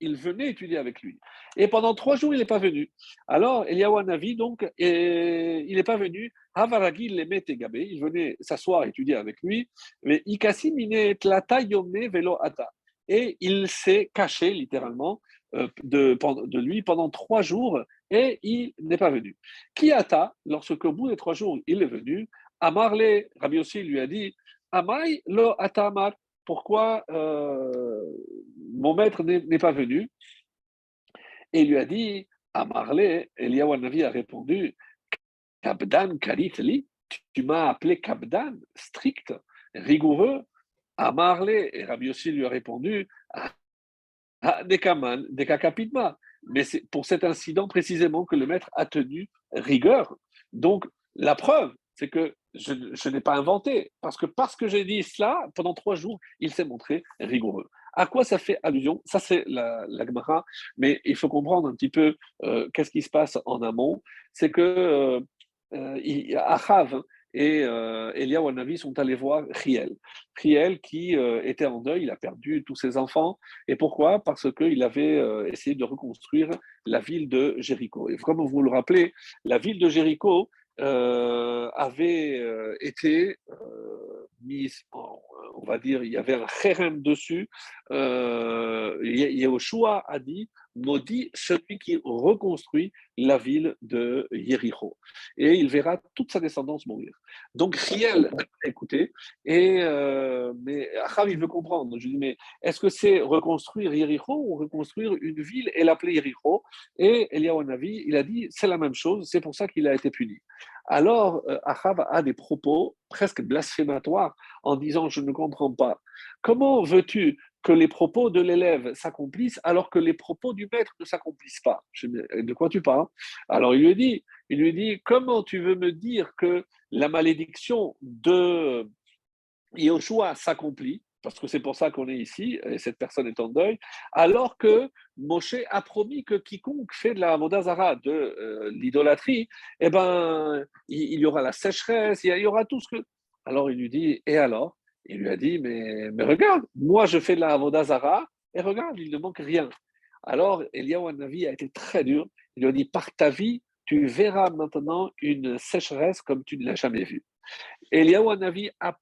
A: Il venait étudier avec lui. Et pendant trois jours, il n'est pas venu. Alors, Eliyahu Hanavi, donc, il n'est pas venu. Havaragi il venait s'asseoir étudier avec lui. Mais Ikasi yome velo ata. Et il s'est caché, littéralement, euh, de lui pendant trois jours et il n'est pas venu. Kiata, lorsque au bout des trois jours, il est venu, Amarle, Rabbi aussi lui a dit, Amai lo atamar, pourquoi euh, mon maître n'est pas venu? Et il lui a dit, Amarle, Eliyahu Navi a répondu, Kabdan karitli, tu m'as appelé Kabdan, strict, rigoureux. Amarle, et Rabbi aussi lui a répondu, Dekaman, Dekakapidma, mais c'est pour cet incident précisément que le maître a tenu rigueur. Donc, la preuve, c'est que je, n'ai pas inventé, parce que parce que j'ai dit cela, pendant trois jours, il s'est montré rigoureux. À quoi ça fait allusion? Ça, c'est la, la Gemara, mais il faut comprendre un petit peu euh, qu'est-ce qui se passe en amont. C'est que euh, euh Achav, et euh, Elia Wanavi sont allés voir Riel. Riel qui euh, était en deuil, il a perdu tous ses enfants. Et pourquoi? Parce qu'il avait euh, essayé de reconstruire la ville de Jéricho. Et comme vous le rappelez, la ville de Jéricho euh, avait été mise on va dire, il y avait un kherem dessus. Yehoshua a dit maudit celui qui reconstruit la ville de Yericho. Et il verra toute sa descendance mourir. Donc Riel a écouté, et, euh, mais Achab, il veut comprendre. Je lui dis, mais est-ce que c'est reconstruire Yericho ou reconstruire une ville et l'appeler Yericho Et Eliyahu Navi, il a dit, c'est la même chose, c'est pour ça qu'il a été puni. Alors, euh, Achab a des propos presque blasphématoires en disant, je ne comprends pas. Comment veux-tu que les propos de l'élève s'accomplissent alors que les propos du maître ne s'accomplissent pas. De quoi tu parles Alors il lui dit, il lui dit, comment tu veux me dire que la malédiction de Yoshua s'accomplit? Parce que c'est pour ça qu'on est ici, et cette personne est en deuil, alors que Moshe a promis que quiconque fait de la Modazara, de euh, l'idolâtrie, eh ben, il, y aura la sécheresse, il y aura tout ce que... Alors il lui dit, et alors? Il lui a dit, mais, mais regarde, moi je fais de la Avodazara et regarde, il ne manque rien. Alors Eliyahu Navi a été très dur. Il lui a dit, par ta vie, tu verras maintenant une sécheresse comme tu ne l'as jamais vue. Eliyahu Navi a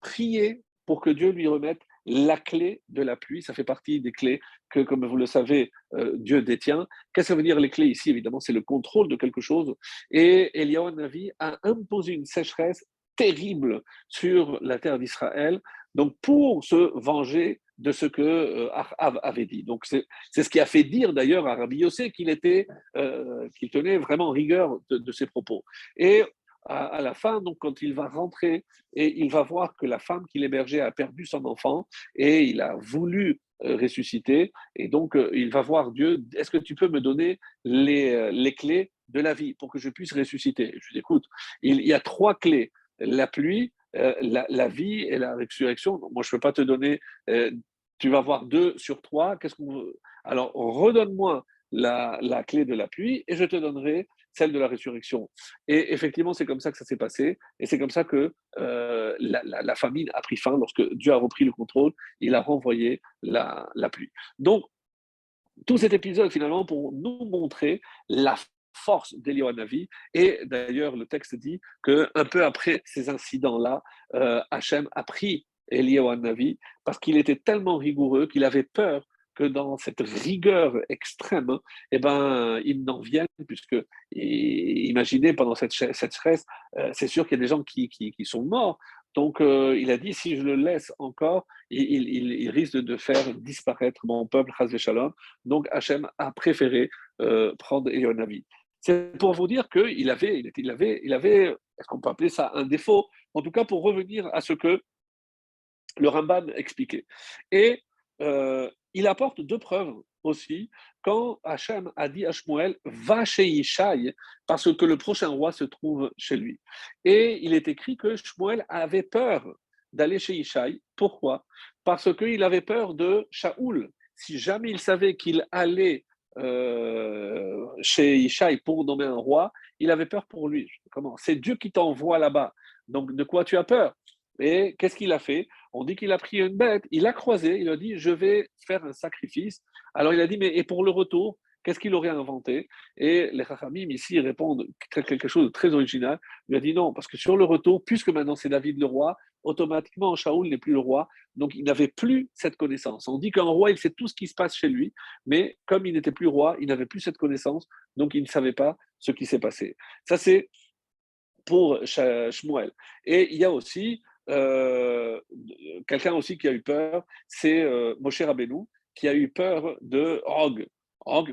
A: prié pour que Dieu lui remette la clé de la pluie. Ça fait partie des clés que, comme vous le savez, euh, Dieu détient. Qu'est-ce que ça veut dire les clés? Ici Évidemment, c'est le contrôle de quelque chose. Et Eliyahu Navi a imposé une sécheresse terrible sur la terre d'Israël, donc pour se venger de ce que euh, avait dit. Donc c'est ce qui a fait dire d'ailleurs à Rabbi Yossé qu'il était, euh, qu'il tenait vraiment rigueur de, ses propos. Et à, la fin, donc quand il va rentrer et il va voir que la femme qu'il hébergeait a perdu son enfant et il a voulu euh, ressusciter et donc il va voir Dieu. Est-ce que tu peux me donner les, les clés de la vie pour que je puisse ressusciter? Je lui dis, écoute, il y a trois clés la pluie, euh, la, vie et la résurrection. Moi, je ne peux pas te donner, euh, tu vas voir deux sur trois. Qu'est-ce qu'on Alors, redonne-moi la, clé de la pluie et je te donnerai celle de la résurrection. Et effectivement, c'est comme ça que ça s'est passé. Et c'est comme ça que euh, la, famine a pris fin. Lorsque Dieu a repris le contrôle, il a renvoyé la, la pluie. Donc, tout cet épisode, finalement, pour nous montrer la force d'Eliyahu Et d'ailleurs, le texte dit qu'un peu après ces incidents-là, euh, Hachem a pris Eliyahu parce qu'il était tellement rigoureux qu'il avait peur que dans cette rigueur extrême, eh ben, il n'en vienne, puisque imaginez pendant cette, cette stress, euh, c'est sûr qu'il y a des gens qui, qui, sont morts. Donc, euh, il a dit, si je le laisse encore, il, il, risque de faire disparaître mon peuple, Shalom. Donc, Hachem a préféré prendre Eliyahu C'est pour vous dire qu'il avait, il avait, il avait, est-ce qu'on peut appeler ça un défaut? En tout cas, pour revenir à ce que le Ramban expliquait. Et euh, il apporte deux preuves aussi quand Hachem a dit à Shmuel va chez Ishaï parce que le prochain roi se trouve chez lui. Et il est écrit que Shmuel avait peur d'aller chez Ishaï. Pourquoi? Parce qu'il avait peur de Shaoul. Si jamais il savait qu'il allait euh, chez Ishaï pour nommer un roi, il avait peur pour lui. Comment? C'est Dieu qui t'envoie là-bas. Donc de quoi tu as peur? Et qu'est-ce qu'il a fait? On dit qu'il a pris une bête, il a croisé, il a dit je vais faire un sacrifice. Alors il a dit mais et pour le retour? Qu'est-ce qu'il aurait inventé? Et les Chachamim ici répondent quelque chose de très original. Il a dit non, parce que sur le retour, puisque maintenant c'est David le roi, automatiquement Shaoul n'est plus le roi, donc il n'avait plus cette connaissance. On dit qu'un roi, il sait tout ce qui se passe chez lui, mais comme il n'était plus roi, il n'avait plus cette connaissance, donc il ne savait pas ce qui s'est passé. Ça c'est pour Shmuel. Et il y a aussi euh, quelqu'un aussi qui a eu peur, c'est euh, Moshe Rabbeinu, qui a eu peur de Og. Og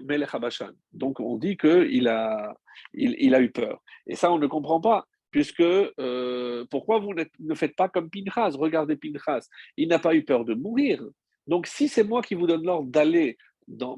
A: Donc on dit qu'il a, il, a eu peur. Et ça, on ne comprend pas, puisque euh, pourquoi vous ne faites pas comme Pinchas? Regardez Pinchas, il n'a pas eu peur de mourir. Donc si c'est moi qui vous donne l'ordre d'aller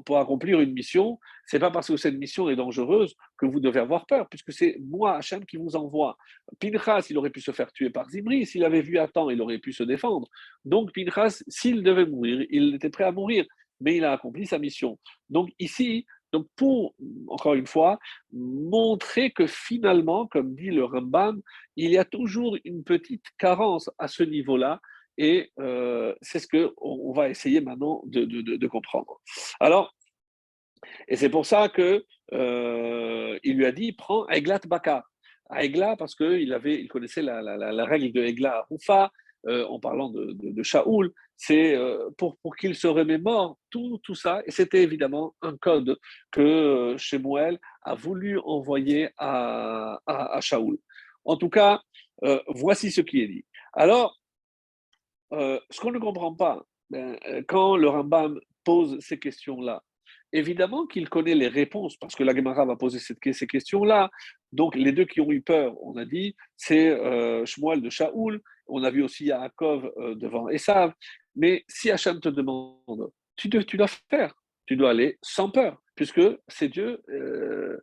A: pour accomplir une mission, c'est pas parce que cette mission est dangereuse que vous devez avoir peur, puisque c'est moi, Hachem, qui vous envoie. Pinchas, il aurait pu se faire tuer par Zimri, s'il avait vu à temps, il aurait pu se défendre. Donc Pinchas, s'il devait mourir, il était prêt à mourir mais il a accompli sa mission. Donc ici, donc pour, encore une fois, montrer que finalement, comme dit le Rambam, il y a toujours une petite carence à ce niveau-là, et euh, c'est ce qu'on on va essayer maintenant de, comprendre. Alors, et c'est pour ça que euh, il lui a dit, prends Eglat Baka. Aigla, parce qu'il il connaissait la, la, règle de Egla à Rufa, euh, en parlant de, de, Shaoul, c'est euh, pour, qu'il se remémore tout, tout ça. Et c'était évidemment un code que euh, Shemuel a voulu envoyer à, à, Shaoul. En tout cas, voici ce qui est dit. Alors, ce qu'on ne comprend pas, ben, quand le Rambam pose ces questions-là, évidemment qu'il connaît les réponses, parce que la Gemara va poser ces questions-là. Donc, les deux qui ont eu peur, on a dit, c'est euh, Shmuel de Shaoul, on a vu aussi Yaakov euh, devant Esav. Mais si Hachem te demande, tu, dois faire, tu dois aller sans peur, puisque c'est Dieu, euh,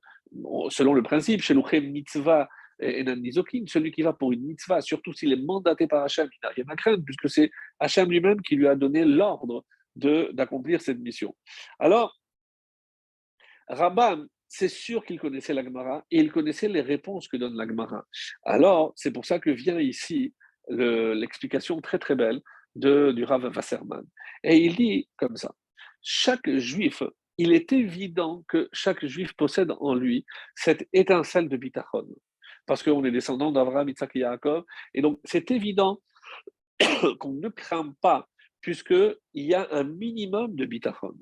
A: selon le principe, chez mitzvah et Nizokin, celui qui va pour une mitzvah, surtout s'il est mandaté par Hachem, il n'a rien à craindre, puisque c'est Hachem lui-même qui lui a donné l'ordre d'accomplir cette mission. Alors, Rabban, c'est sûr qu'il connaissait l'Agmara et il connaissait les réponses que donne l'Agmara. Alors, c'est pour ça que vient ici l'explication très très belle de, du Rav Wasserman. Et il dit comme ça chaque juif, il est évident que chaque juif possède en lui cette étincelle de bitachon. Parce qu'on est descendant d'Abraham, Isaac et Yaakov. Et donc, c'est évident qu'on ne craint pas, puisqu'il y a un minimum de bitachon.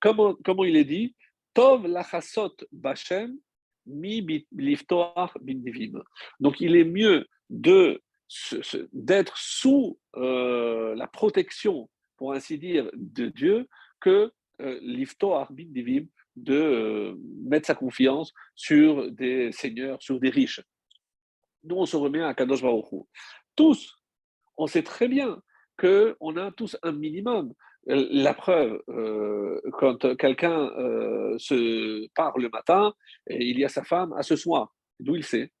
A: Comment, comment il est dit? Tov lachasot mi bindivim. Donc il est mieux de d'être sous euh, la protection, pour ainsi dire, de Dieu que euh, liftoar bindivim, de euh, mettre sa confiance sur des seigneurs, sur des riches. Nous, on se remet à Kadosh Baruch Tous, on sait très bien qu'on a tous un minimum. La preuve, euh, quand quelqu'un euh, se part le matin et il y a sa femme à ce soir, d'où il sait?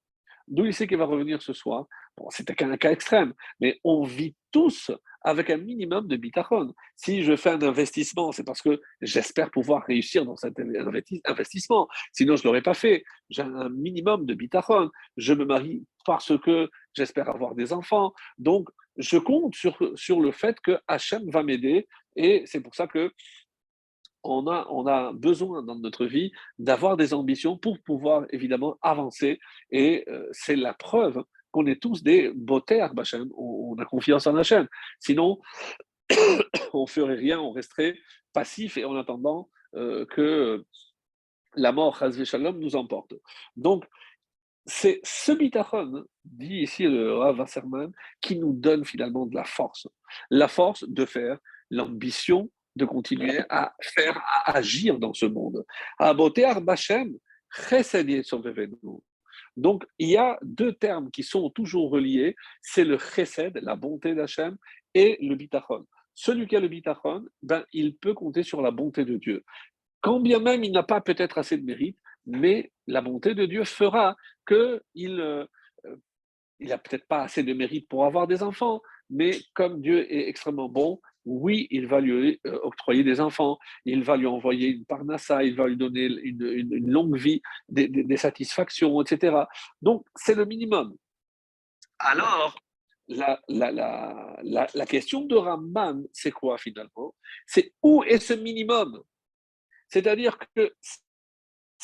A: D'où il sait qu'il va revenir ce soir? Bon, c'est un cas extrême, mais on vit tous avec un minimum de bitachon. Si je fais un investissement, c'est parce que j'espère pouvoir réussir dans cet investissement. Sinon, je ne l'aurais pas fait. J'ai un minimum de bitachon. Je me marie parce que j'espère avoir des enfants. Donc, je compte sur, sur le fait que Hachem va m'aider et c'est pour ça que on a, on a besoin dans notre vie d'avoir des ambitions pour pouvoir évidemment avancer. Et euh, c'est la preuve qu'on est tous des botter, on, on a confiance en Hachem. Sinon, on ferait rien, on resterait passif et en attendant euh, que la mort, Shalom, nous emporte. Donc, c'est ce bitachon, dit ici le Rav Wasserman, qui nous donne finalement de la force. La force de faire l'ambition de continuer à faire, à agir dans ce monde. Donc, il y a deux termes qui sont toujours reliés, c'est le chesed, la bonté d'Hachem, et le bitachon. Celui qui a le bitachon, ben, il peut compter sur la bonté de Dieu. Quand bien même il n'a pas peut-être assez de mérite, mais la bonté de Dieu fera qu'il euh, il n'a peut-être pas assez de mérite pour avoir des enfants, mais comme Dieu est extrêmement bon, oui, il va lui euh, octroyer des enfants, il va lui envoyer une parnassa, il va lui donner une, longue vie, des, satisfactions, etc. Donc, c'est le minimum. Alors, la, la, question de Ramban, c'est quoi finalement? C'est où est ce minimum? C'est-à-dire que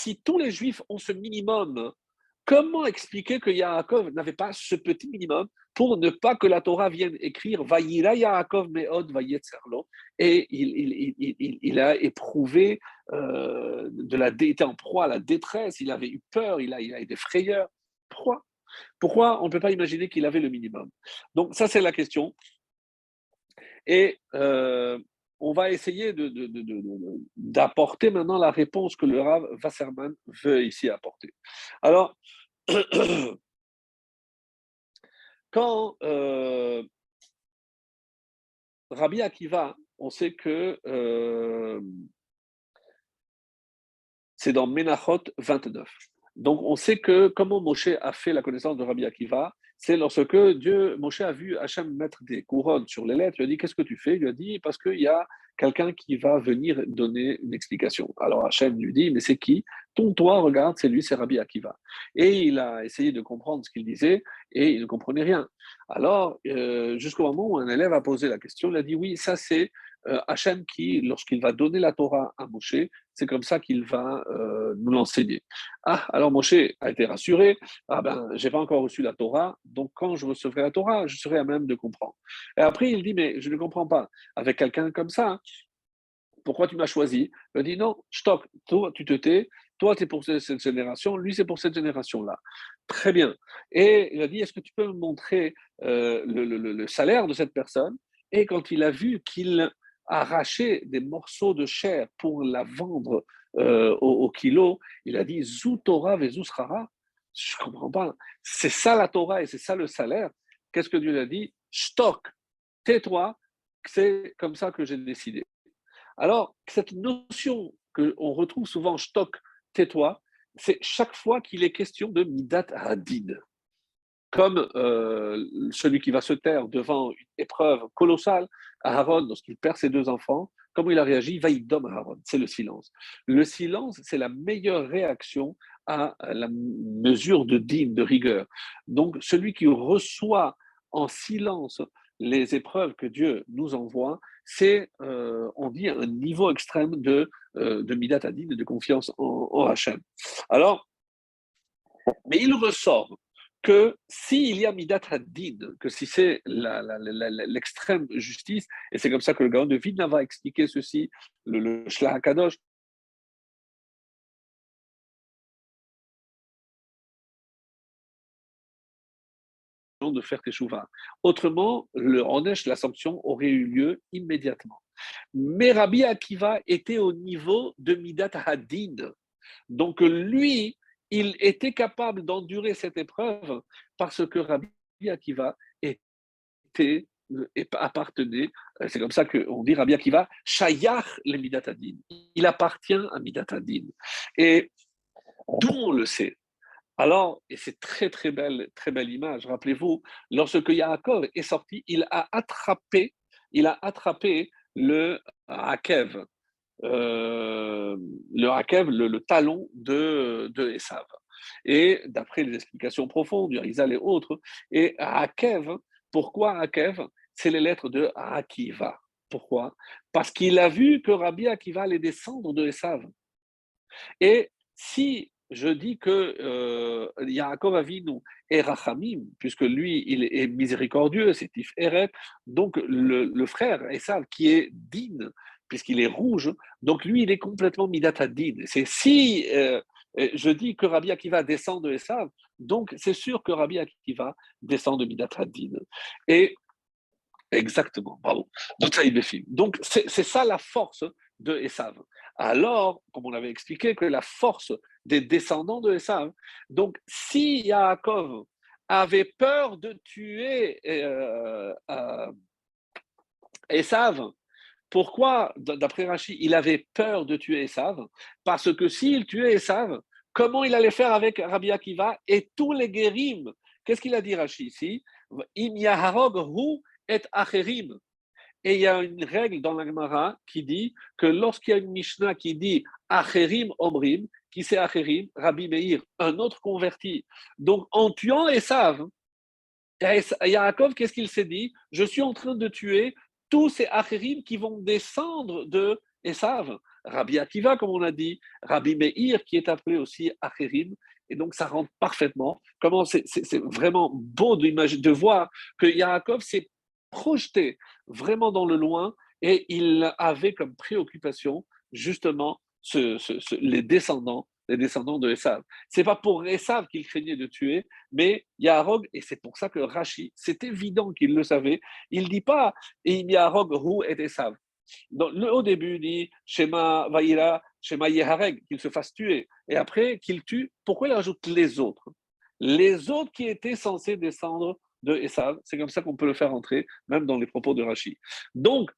A: si tous les juifs ont ce minimum, comment expliquer que Yaakov n'avait pas ce petit minimum pour ne pas que la Torah vienne écrire Vayira Yaakov Meod Vayetzerlo et il, a éprouvé euh, de la était en proie à la détresse, il avait eu peur, il a, il a été frayeur. Pourquoi? Pourquoi on ne peut pas imaginer qu'il avait le minimum? Donc ça c'est la question. Et euh, on va essayer d'apporter maintenant la réponse que le Rav Wasserman veut ici apporter. Alors, quand euh, Rabbi Akiva, on sait que euh, c'est dans Menachot 29. Donc on sait que comment Moshe a fait la connaissance de Rabbi Akiva, c'est lorsque Dieu, Moshe a vu Hachem mettre des couronnes sur les lettres, il lui a dit Qu'est-ce que tu fais? Il lui a dit Parce qu'il y a quelqu'un qui va venir donner une explication. Alors Hachem lui dit Mais c'est qui? Ton toi, regarde, c'est lui, c'est Rabbi Akiva. Et il a essayé de comprendre ce qu'il disait et il ne comprenait rien. Alors, euh, jusqu'au moment où un élève a posé la question, il a dit Oui, ça c'est euh, Hachem qui, lorsqu'il va donner la Torah à Moshe, c'est comme ça qu'il va euh, nous l'enseigner. Ah, alors Moshe a été rassuré, ah ben, j'ai pas encore reçu la Torah, donc quand je recevrai la Torah, je serai à même de comprendre. Et après, il dit, mais je ne comprends pas, avec quelqu'un comme ça, pourquoi tu m'as choisi? Il dit, non, stop, toi, tu te tais, toi, tu es pour cette génération, lui, c'est pour cette génération-là. Très bien. Et il a dit, est-ce que tu peux me montrer euh, le, salaire de cette personne? Et quand il a vu qu'il arracher des morceaux de chair pour la vendre euh, au, kilo, il a dit Zou Torah Vezusrara. Je ne comprends pas. C'est ça la Torah et c'est ça le salaire. Qu'est-ce que Dieu a dit? Stock, tais-toi, c'est comme ça que j'ai décidé. Alors, cette notion qu'on retrouve souvent, stock, tais-toi, c'est chaque fois qu'il est question de Midat Hadid comme euh, celui qui va se taire devant une épreuve colossale, Aaron, lorsqu'il perd ses deux enfants, comment il a réagi? Vaïdom Aaron, c'est le silence. Le silence, c'est la meilleure réaction à la mesure de digne, de rigueur. Donc, celui qui reçoit en silence les épreuves que Dieu nous envoie, c'est, euh, on dit, un niveau extrême de, euh, de midat de confiance en, en Hachem. Alors, mais il ressort que s'il y a Midat Haddin, que si c'est l'extrême justice, et c'est comme ça que le Gaon de Vidna va expliquer ceci, le, le Kadosh, de faire teshuva. Autrement, le Onesh, la aurait eu lieu immédiatement. Mais Rabbi Akiva était au niveau de Midat Haddin. Donc lui, il était capable d'endurer cette épreuve parce que Rabbi Akiva était appartenait, c'est comme ça qu'on dit Rabbi Akiva, Shayach le Midatadin. Il appartient à Midatadin. Et d'où on le sait Alors, et c'est très très belle, très belle image, rappelez-vous, lorsque Yaakov est sorti, il a attrapé, il a attrapé le Akev, euh, le Hakev, le, talon de, de Esav. Et d'après les explications profondes du et autres, et Hakev, pourquoi Hakev C'est les lettres de Akiva. Pourquoi? Parce qu'il a vu que Rabbi Akiva allait descendre de Esav. Et si je dis que euh, Yaakov Avinu est Rachamim, puisque lui, il est miséricordieux, c'est Tiferet, donc le, le frère Esav, qui est Din, puisqu'il est rouge. Donc lui, il est complètement midatadin. C'est si euh, je dis que Rabbi Akiva descend de Esav, donc c'est sûr que Rabbi Akiva descend de midatadin. Et exactement, bravo. Donc c'est ça la force de Esav. Alors, comme on avait expliqué, que la force des descendants de Esav. Donc, si Yaakov avait peur de tuer euh, euh, Esav, pourquoi, d'après Rachid, il avait peur de tuer Esav? Parce que s'il tuait Esav, comment il allait faire avec Rabbi Akiva et tous les guérims Qu'est-ce qu'il a dit Rachid ici? Im yaharog hu et acherim. Et il y a une règle dans l'Agmara qui dit que lorsqu'il y a une Mishnah qui dit Acherim Omrim, qui c'est Acherim, Rabbi Meir, un autre converti. Donc en tuant Esav, Yaakov, qu'est-ce qu'il s'est dit? Je suis en train de tuer tous ces Acherim qui vont descendre de Esav. Rabbi Akiva, comme on a dit, Rabbi Meir, qui est appelé aussi Acherim. Et donc, ça rentre parfaitement. Comment c'est vraiment beau de voir que Yaakov s'est projeté vraiment dans le loin et il avait comme préoccupation justement les descendants les descendants de Esav. C'est pas pour Esav qu'il craignait de tuer, mais Yarog, et c'est pour ça que Rashi, c'est évident qu'il le savait, il dit pas Yarog Hu et Esav. au début, il dit Shema Vaïra, Shema Yehareg, qu'il se fasse tuer. Et après, qu'il tue, pourquoi il ajoute les autres? Les autres qui étaient censés descendre de Esav. C'est comme ça qu'on peut le faire entrer, même dans les propos de Rashi. Donc,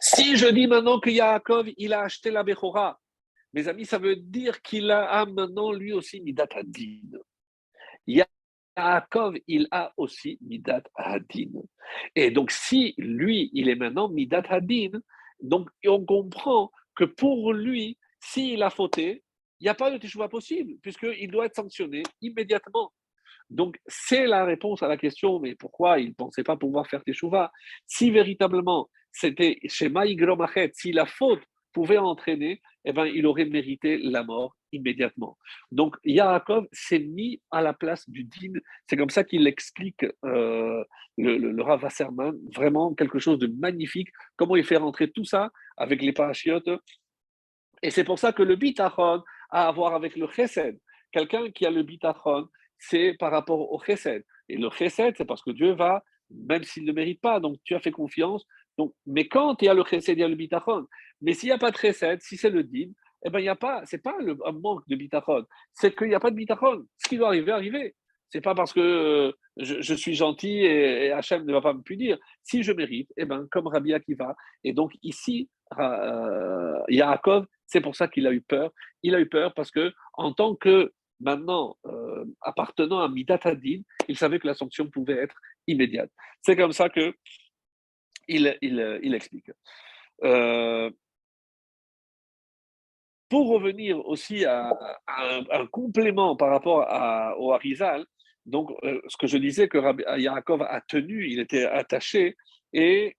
A: si je dis maintenant que Yaakov, il a acheté la Bechora, mes amis, ça veut dire qu'il a maintenant lui aussi Midat Hadin. Yaakov, il a aussi Midat Hadin. Et donc, si lui, il est maintenant Midat Hadin, donc on comprend que pour lui, s'il a fauté, il n'y a pas de teshuva possible, puisqu'il doit être sanctionné immédiatement. Donc, c'est la réponse à la question, mais pourquoi il ne pensait pas pouvoir faire teshuva Si véritablement c'était chez Maïgromachet, si la faute pouvait entraîner, eh ben, il aurait mérité la mort immédiatement. Donc, Yaakov s'est mis à la place du din. C'est comme ça qu'il explique euh, le, le, Rav Wasserman, vraiment quelque chose de magnifique, comment il fait rentrer tout ça avec les parachiotes. Et c'est pour ça que le bitachon a à voir avec le chesed. Quelqu'un qui a le bitachon, c'est par rapport au chesed. Et le chesed, c'est parce que Dieu va, même s'il ne mérite pas, donc tu as fait confiance. Donc, mais quand il y a le chesed, il y a le bitachon. Mais s'il n'y a pas de chesed, si c'est le din, eh ben, a pas, un manque de bitachon, c'est qu'il n'y a pas de bitachon. Ce qui doit arriver, arriver. C'est pas parce que euh, je, suis gentil et, Hachem ne va pas me punir. Si je mérite, eh ben, comme Rabbi Akiva. Et donc ici, euh, Yaakov, c'est pour ça qu'il a eu peur. Il a eu peur parce que en tant que maintenant euh, appartenant à Midat Hadin, il savait que la sanction pouvait être immédiate. C'est comme ça que il, explique. Euh, pour revenir aussi à, un, complément par rapport à, au Harizal, donc euh, ce que je disais que Yaakov a tenu, il était attaché, et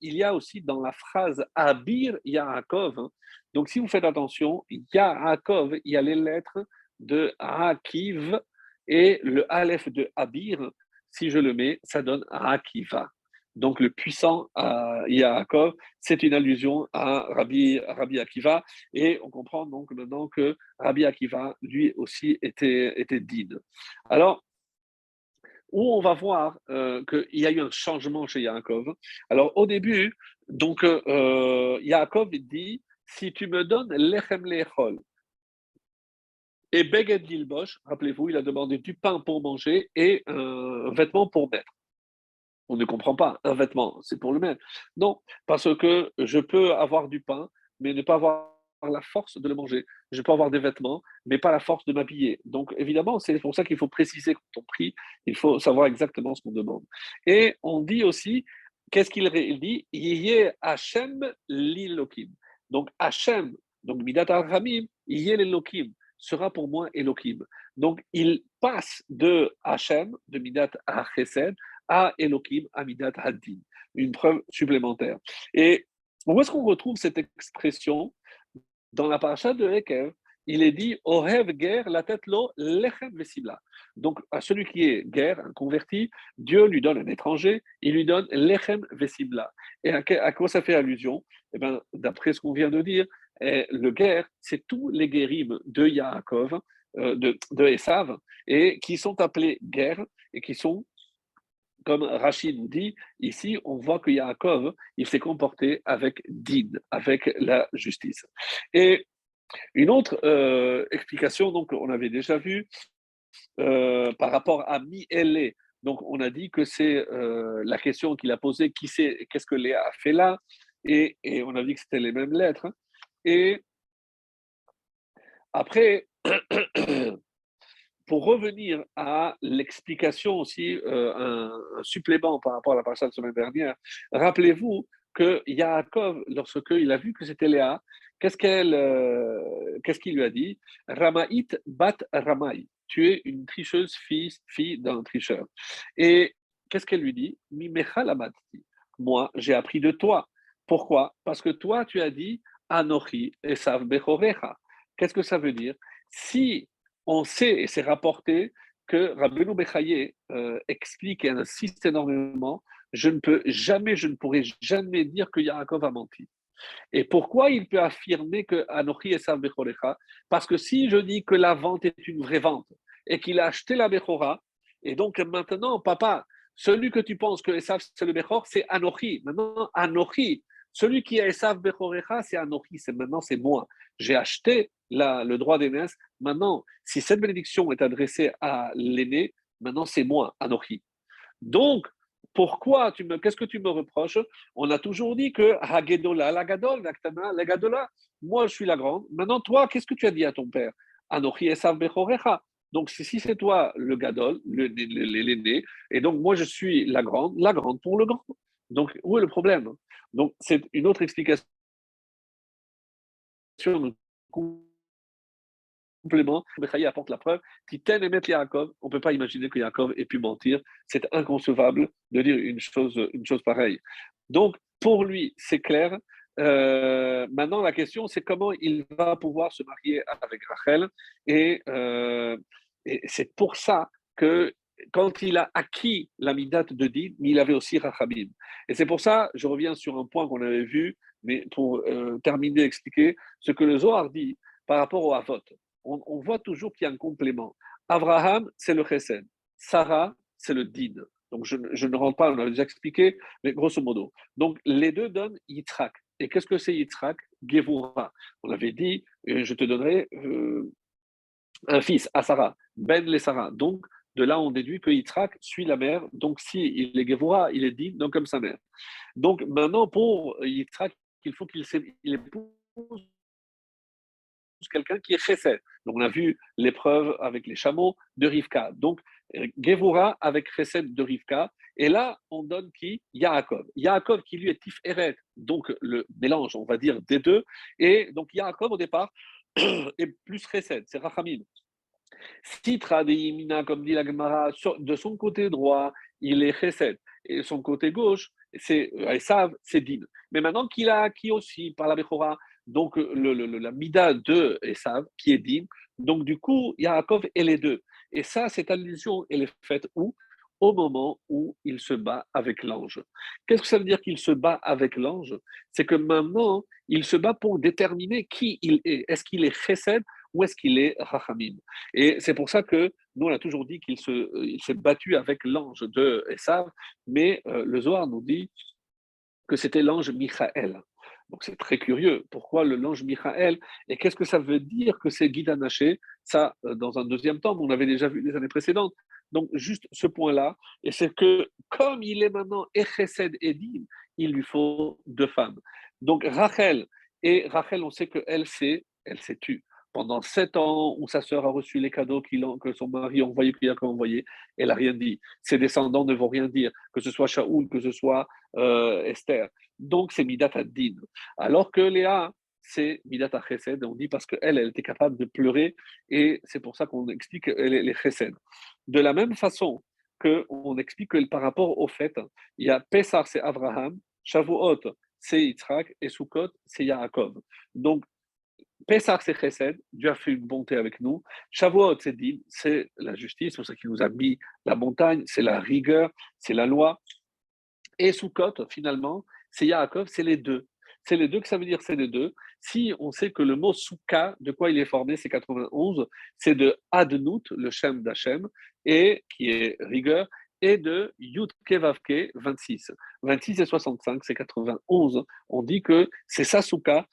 A: il y a aussi dans la phrase Abir Yaakov, hein. donc si vous faites attention, Yaakov, il y a les lettres de Akiv et le Aleph de Abir, si je le mets, ça donne Akiva. Donc le puissant euh, Yaakov, c'est une allusion à Rabbi, Akiva. Et on comprend donc maintenant que Rabbi Akiva, lui aussi, était, était digne. Alors, où on va voir euh, qu'il y a eu un changement chez Yaakov? Alors au début, donc euh, Yaakov dit, si tu me donnes lechem lechol, et Beged Lilbosh, rappelez-vous, il a demandé du pain pour manger et un vêtement pour mettre. On ne comprend pas, un vêtement, c'est pour le mettre. Non, parce que je peux avoir du pain, mais ne pas avoir la force de le manger. Je peux avoir des vêtements, mais pas la force de m'habiller. Donc, évidemment, c'est pour ça qu'il faut préciser quand on prie, il faut savoir exactement ce qu'on demande. Et on dit aussi, qu'est-ce qu'il dit Yé Hachem lilokim. Donc, Hachem, donc Midat al-Ramim, Yé l'Elokim sera pour moi Elohim. Donc, il passe de Hachem, de Midat à Chesed, à Elohim, à Midat Haddin. Une preuve supplémentaire. Et où est-ce qu'on retrouve cette expression? Dans la paracha de Ekev, il est dit Ohev guerre la tête lo lechem vesibla. Donc, à celui qui est guerre, un converti, Dieu lui donne un étranger, il lui donne lechem vesibla. Et à, quoi ça fait allusion? Eh bien, d'après ce qu'on vient de dire, et le guerre, c'est tous les guérimes de Yaakov, euh, de, de Esav, et qui sont appelés guerre et qui sont comme Rachid nous dit, ici, on voit que Yaakov, il s'est comporté avec din, avec la justice. Et une autre euh, explication, donc, on avait déjà vu, euh, par rapport à Mi-Elé, donc on a dit que c'est euh, la question qu'il a posée, qui c'est, qu'est-ce que Léa a fait là, et, et on a dit que c'était les mêmes lettres. Et après, pour revenir à l'explication aussi, euh, un, supplément par rapport à la partie de la semaine dernière, rappelez-vous que Yaakov, lorsqu'il a vu que c'était Léa, qu'est-ce qu'elle, euh, qu'est-ce qu'il lui a dit? Ramaït bat Ramaï. Tu es une tricheuse fille, fille d'un tricheur. Et qu'est-ce qu'elle lui dit? Moi, j'ai appris de toi. Pourquoi? Parce que toi, tu as dit Anochi Esav Bechorecha. Qu'est-ce que ça veut dire? Si on sait, et c'est rapporté, que Rabbeinu Bechaye euh, explique et insiste énormément, je ne peux jamais, je ne pourrai jamais dire que Yaakov a menti. Et pourquoi il peut affirmer que Anochi Esav Bechorecha? Parce que si je dis que la vente est une vraie vente et qu'il a acheté la Bechora, et donc maintenant, papa, celui que tu penses que Esav c'est le Bechor, c'est Anochi. Maintenant, Anochi, celui qui a Esav Bechorecha, c'est Anochi, c'est maintenant c'est moi. J'ai acheté le droit d'aînesse. Maintenant, si cette bénédiction est adressée à l'aîné, maintenant c'est moi, Anochi. Donc, pourquoi tu me, qu'est-ce que tu me reproches? On a toujours dit que Hagedola, la Gadol, la Gadola, moi je suis la grande. Maintenant, toi, qu'est-ce que tu as dit à ton père? Anochi Esav Bechorecha. Donc, si c'est toi le Gadol, l'aîné, et donc moi je suis la grande, la grande pour le grand. Donc, où est le problème? Donc, c'est une autre explication complément, Bechaï apporte la preuve, Titen et Yaakov, on ne peut pas imaginer que Yaakov ait pu mentir. C'est inconcevable de dire une chose, une chose pareille. Donc, pour lui, c'est clair. Euh, maintenant, la question, c'est comment il va pouvoir se marier avec Rachel. Et, euh, et c'est pour ça que quand il a acquis la midate de Din, il avait aussi Rachamim. Et c'est pour ça, je reviens sur un point qu'on avait vu, mais pour euh, terminer, expliquer ce que le Zohar dit par rapport au Havot on, voit toujours qu'il y a un complément. Abraham, c'est le chesed. Sarah, c'est le din. Donc, je, ne rentre pas, on a déjà expliqué, mais grosso modo. Donc, les deux donnent Yitzhak. Et qu'est-ce que c'est Yitzhak? Gevura. On avait dit, euh, je te donnerai euh, un fils à Sarah, Ben les Sarah. Donc, de là, on déduit que Yitzhak suit la mère. Donc, si il est Gevura, il est din, donc comme sa mère. Donc, maintenant, pour Yitzhak, il faut qu'il épouse quelqu'un qui est chesed. Donc on a vu l'épreuve avec les chameaux de Rivka. Donc Gevura avec chesed de Rivka. Et là, on donne qui? Yaakov. Yaakov qui lui est Tiferet, donc le mélange, on va dire, des deux. Et donc Yaakov au départ est plus chesed, c'est Rachamim. Sitra de Yimina, comme dit la Gemara, de son côté droit, il est chesed. Et son côté gauche, c'est Esav, c'est Din. Mais maintenant qu'il a acquis aussi par la Bechora donc le, la mida de Esav, qui est digne. Donc du coup, Yaakov est les deux. Et ça, cette allusion, elle est faite où? Au moment où il se bat avec l'ange. Qu'est-ce que ça veut dire qu'il se bat avec l'ange? C'est que maintenant, il se bat pour déterminer qui il est. Est-ce qu'il est chesed ou est-ce qu'il est rachamim? Et c'est pour ça que nous, on a toujours dit qu'il s'est battu avec l'ange de Esav, mais euh, le Zohar nous dit que c'était l'ange Michael. Donc c'est très curieux. Pourquoi le l'ange Michael? Et qu'est-ce que ça veut dire que c'est Guy Naché Ça, euh, dans un deuxième temps, on avait déjà vu les années précédentes. Donc juste ce point-là, et c'est que comme il est maintenant Echesed Edim, il lui faut deux femmes. Donc Rachel, et Rachel, on sait qu'elle s'est, elle s'est tue. Pendant sept ans où sa sœur a reçu les cadeaux que son mari a envoyés, qu'il a envoyé, elle n'a rien dit. Ses descendants ne vont rien dire, que ce soit Shaoul, que ce soit euh, Esther. Donc, c'est Midat Ad-Din. Alors que Léa, c'est Midat Chesed. On dit parce qu'elle, elle était capable de pleurer et c'est pour ça qu'on explique les Chesed. De la même façon qu'on explique que par rapport au fait, il y a Pessar, c'est Abraham, Shavuot, c'est Yitzhak et Sukkot, c'est Yaakov. Donc, Pessar, c'est Chesed, Dieu a fait une bonté avec nous. Shavuot, c'est Din, c'est la justice, c'est ça qu'il nous a mis la montagne, c'est la rigueur, c'est la loi. Et Sukkot, finalement, c'est Yaakov, c'est les deux. C'est les deux que ça veut dire, c'est les deux? Si on sait que le mot souka, de quoi il est formé, c'est 91, c'est de Adnout, le Shem d'Hachem, et qui est rigueur, et de Yud Kevavke 26. 26 et 65, c'est 91. On dit que c'est sa souka,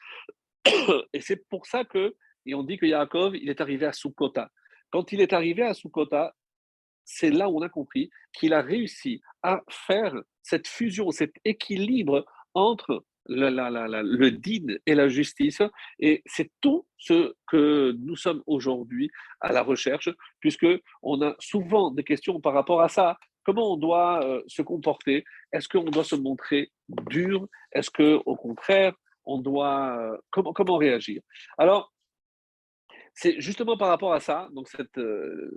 A: et c'est pour ça que, et on dit que Yaakov, il est arrivé à Sukkota. Quand il est arrivé à Sukkota, c'est là où on a compris qu'il a réussi à faire cette fusion, cet équilibre entre le din et la justice. Et c'est tout ce que nous sommes aujourd'hui à la recherche, puisque on a souvent des questions par rapport à ça. Comment on doit euh, se comporter? Est-ce qu'on doit se montrer dur? Est-ce que, au contraire, on doit euh, comment, réagir Alors, c'est justement par rapport à ça, donc euh,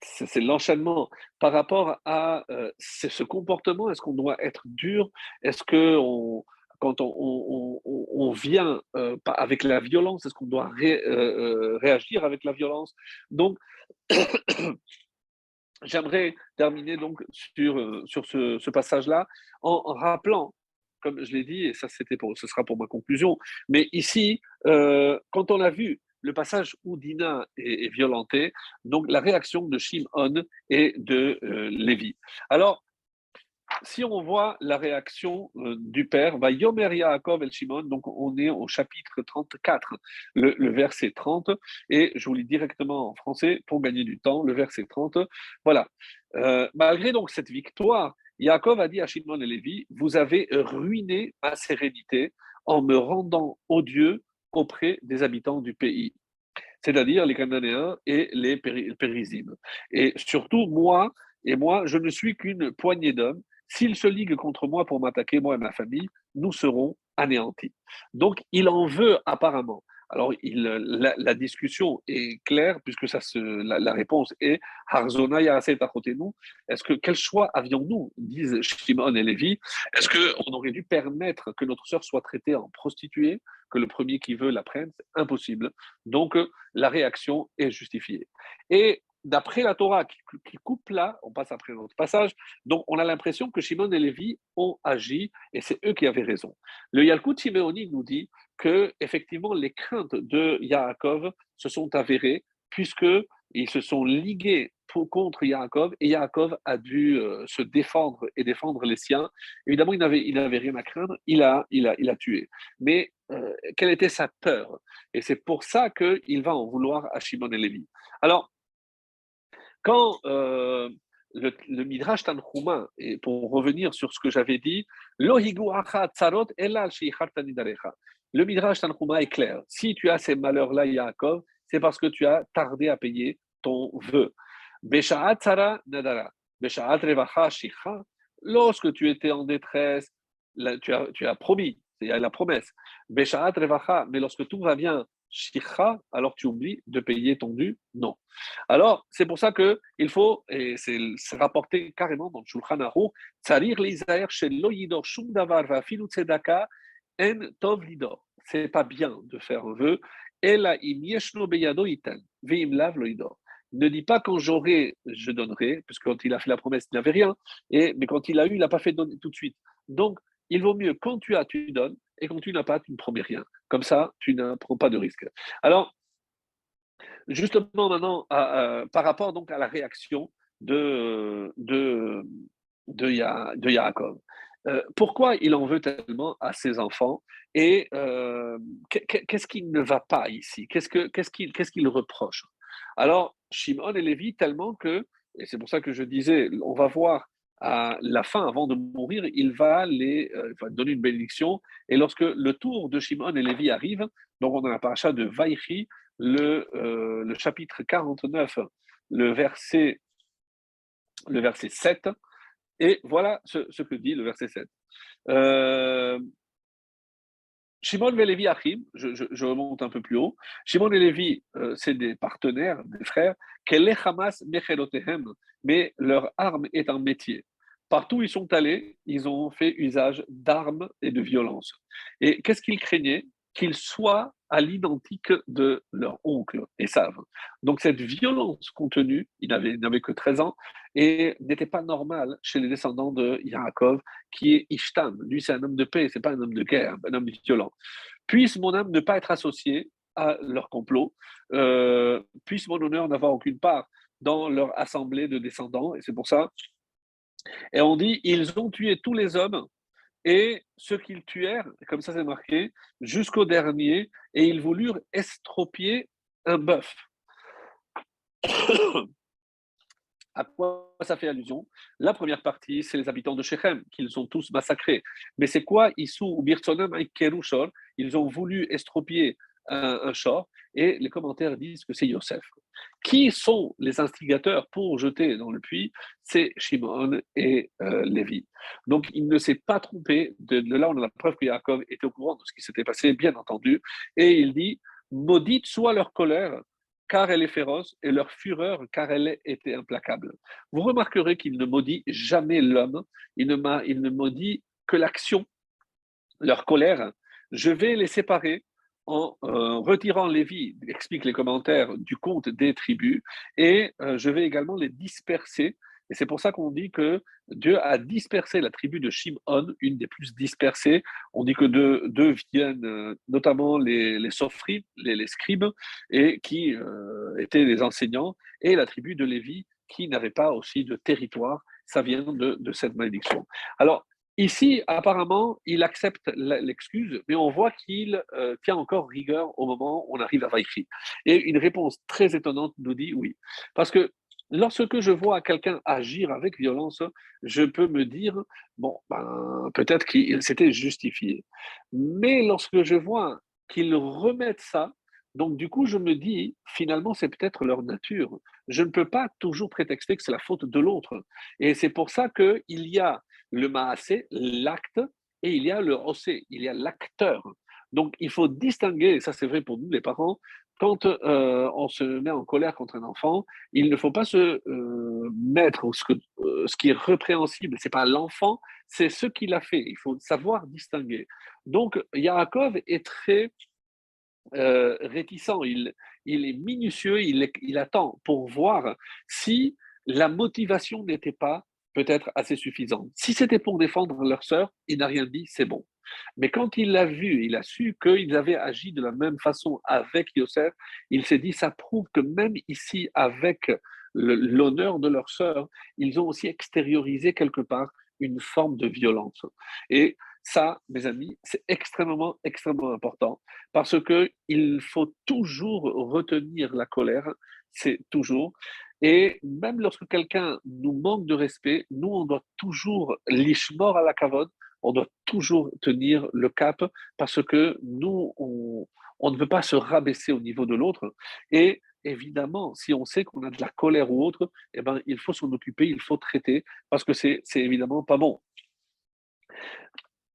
A: c'est l'enchaînement par rapport à ce comportement. Est-ce qu'on doit être dur Est-ce que on, quand on, vient euh, avec la violence, est-ce qu'on doit euh, euh, réagir avec la violence? Donc, j'aimerais terminer donc sur, sur ce, passage-là en, rappelant, comme je l'ai dit, et ça c'était pour, ce sera pour ma conclusion, mais ici, quand on a vu le passage où Dina est, violentée, donc la réaction de Shimon et de Lévi. Alors, si on voit la réaction euh, du père, va Yomer Yaakov el Shimon, donc on est au chapitre 34, le, verset 30, et je vous lis directement en français pour gagner du temps, le verset 30. Voilà. Euh, malgré donc cette victoire, Yaakov a dit à Shimon et Lévi Vous avez ruiné ma sérénité en me rendant odieux auprès des habitants du pays c'est-à-dire les Cananéens et les Périsim. Et surtout, moi, et moi, je ne suis qu'une poignée d'hommes S'il se ligue contre moi pour m'attaquer, moi et ma famille, nous serons anéantis. Donc, il en veut apparemment. Alors, il, la, discussion est claire, puisque ça la, réponse est Harzona nous. Est-ce que quel choix avions-nous disent Shimon et Lévi? Est-ce qu'on aurait dû permettre que notre sœur soit traitée en prostituée, que le premier qui veut la prenne C'est impossible? Donc, la réaction est justifiée. Et d'après la Torah qui, coupe là, on passe après notre passage, donc on a l'impression que Shimon et Lévi ont agi et c'est eux qui avaient raison. Le Yalkut Simeoni nous dit que effectivement les craintes de Yaakov se sont avérées puisque ils se sont ligués contre Yaakov et Yaakov a dû euh, se défendre et défendre les siens. Évidemment, il n'avait, il rien à craindre, il a, il a, il a tué. Mais euh, quelle était sa peur? Et c'est pour ça qu'il va en vouloir à Shimon et Lévi. Alors, quand euh, le, Midrash Tanchuma, et pour revenir sur ce que j'avais dit, le Midrash Tanchuma est clair. Si tu as ces malheurs-là, Yaakov, c'est parce que tu as tardé à payer ton vœu. Lorsque tu étais en détresse, tu as, promis, il y a la promesse. Mais lorsque tout va bien, alors tu oublies de payer ton dû? Non. Alors, c'est pour ça que il faut, et c'est carrément dans le Shulchan Aruch, Tsarir l'Isaïr chez Loyidor Shum Davar va En Tov Lidor. C'est pas bien de faire un vœu. Ne dis pas quand j'aurai, je donnerai, parce que quand il a fait la promesse, il n'avait rien, mais quand il a eu, il n'a pas fait donner tout de suite. Donc, il vaut mieux quand tu as, tu donnes, et quand tu n'as pas, tu ne promets rien. Comme ça, tu ne prends pas de risque. Alors, justement maintenant, par rapport donc à la réaction de, de, de, Yaakov. Euh, pourquoi il en veut tellement à ses enfants et euh, qu'est-ce qui ne va pas ici? Qu'est-ce qu'il reproche? Alors, Shimon et Lévi, tellement que, et c'est pour ça que je disais, on va voir à la fin, avant de mourir, il va les euh, donner une bénédiction. Et lorsque le tour de Shimon et Lévi arrive, donc on a la paracha de Vaïchi, le, le chapitre 49, le verset, le verset 7. Et voilà ce, que dit le verset 7. Euh, Shimon et Lévi Achim, je, remonte un peu plus haut. Shimon et Lévi, c'est des partenaires, des frères. Hamas mais leur arme est un métier. Partout où ils sont allés, ils ont fait usage d'armes et de violence. Et qu'est-ce qu'ils craignaient? Qu'ils soient à l'identique de leur oncle et savent. Donc cette violence contenue, il n'avait que 13 ans, et n'était pas normale chez les descendants de Yaakov, qui est Ishtam. Lui, c'est un homme de paix, c'est pas un homme de guerre, un homme violent. Puisse mon âme ne pas être associée à leur complot, euh, puisse mon honneur n'avoir aucune part dans leur assemblée de descendants, et c'est pour ça Et on dit, ils ont tué tous les hommes et ceux qu'ils tuèrent, comme ça c'est marqué, jusqu'au dernier, et ils voulurent estropier un bœuf. À quoi ça fait allusion? La première partie, c'est les habitants de Shechem, qu'ils ont tous massacrés. Mais c'est quoi? Issou et Ils ont voulu estropier un, un short, et les commentaires disent que c'est Yosef. Qui sont les instigateurs pour jeter dans le puits? C'est Shimon et euh, Lévi. Donc il ne s'est pas trompé. De, là, on a la preuve que Yaakov était au courant de ce qui s'était passé, bien entendu. Et il dit Maudite soit leur colère, car elle est féroce, et leur fureur, car elle était implacable. Vous remarquerez qu'il ne maudit jamais l'homme, il ne maudit que l'action, leur colère. Je vais les séparer en euh, retirant Lévi, explique les commentaires du compte des tribus, et euh, je vais également les disperser. Et c'est pour ça qu'on dit que Dieu a dispersé la tribu de Shimon, une des plus dispersées. On dit que d'eux viennent euh, notamment les, les sophri, les, scribes, et qui étaient les enseignants, et la tribu de Lévi, qui n'avait pas aussi de territoire. Ça vient de, de cette malédiction. Alors, Ici, apparemment, il accepte l'excuse, mais on voit qu'il euh, tient encore rigueur au moment où on arrive à Vaïchi. Et une réponse très étonnante nous dit oui. Parce que lorsque je vois quelqu'un agir avec violence, je peux me dire, bon, ben, peut-être qu'il s'était justifié. Mais lorsque je vois qu'ils remettent ça, donc du coup, je me dis, finalement, c'est peut-être leur nature. Je ne peux pas toujours prétexter que c'est la faute de l'autre. Et c'est pour ça qu'il y a le maasé, l'acte, et il y a le osé, il y a l'acteur. Donc il faut distinguer, et ça c'est vrai pour nous les parents, quand euh, on se met en colère contre un enfant, il ne faut pas se euh, mettre ce, que, euh, ce qui est répréhensible. C'est pas l'enfant, c'est ce qu'il a fait. Il faut savoir distinguer. Donc Yaakov est très réticent. Il, il est minutieux. Il, il attend pour voir si la motivation n'était pas peut-être assez suffisante. Si c'était pour défendre leur sœur, il n'a rien dit, c'est bon. Mais quand il l'a vu, il a su qu'ils avaient agi de la même façon avec Yosef, il s'est dit, ça prouve que même ici, avec l'honneur de leur sœur, ils ont aussi extériorisé quelque part une forme de violence. Et ça, mes amis, c'est extrêmement, extrêmement important parce que il faut toujours retenir la colère, c'est toujours. Et même lorsque quelqu'un nous manque de respect, nous, on doit toujours l'ishmor à la cavode, on doit toujours tenir le cap parce que nous, on, ne veut pas se rabaisser au niveau de l'autre. Et évidemment, si on sait qu'on a de la colère ou autre, eh ben, il faut s'en occuper, il faut traiter parce que c'est évidemment pas bon.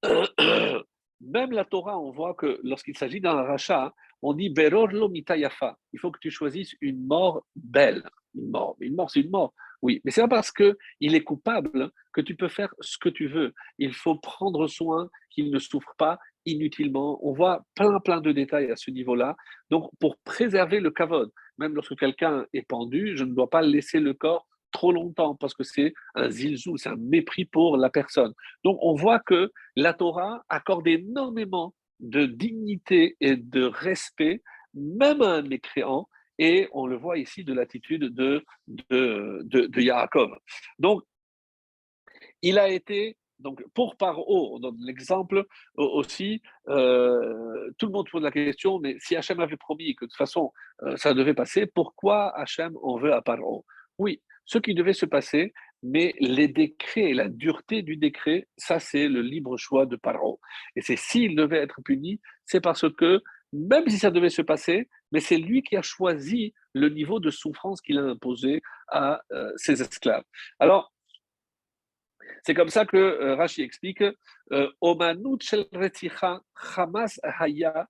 A: Même la Torah, on voit que lorsqu'il s'agit d'un rachat, on dit Beror lo mitayafa. Il faut que tu choisisses une mort belle une mort. Une mort, c'est une mort. Oui, mais c'est pas parce que il est coupable que tu peux faire ce que tu veux. Il faut prendre soin qu'il ne souffre pas inutilement. On voit plein, plein de détails à ce niveau-là. Donc, pour préserver le kavod, même lorsque quelqu'un est pendu, je ne dois pas laisser le corps trop longtemps parce que c'est un zilzou, c'est un mépris pour la personne. Donc, on voit que la Torah accorde énormément de dignité et de respect, même à un mécréant, et on le voit ici de l'attitude de, de, de, Yaakov. Donc, il a été, donc pour Paro, on donne l'exemple aussi, euh, tout le monde pose la question, mais si Hachem avait promis que de toute façon euh, ça devait passer, pourquoi Hachem en veut à Paro Oui, ce qui devait se passer, mais les décrets, la dureté du décret, ça c'est le libre choix de Paro. Et c'est s'il devait être puni, c'est parce que même si ça devait se passer, mais c'est lui qui a choisi le niveau de souffrance qu'il a imposé à euh, ses esclaves. Alors, c'est comme ça que euh, Rashi explique euh, haya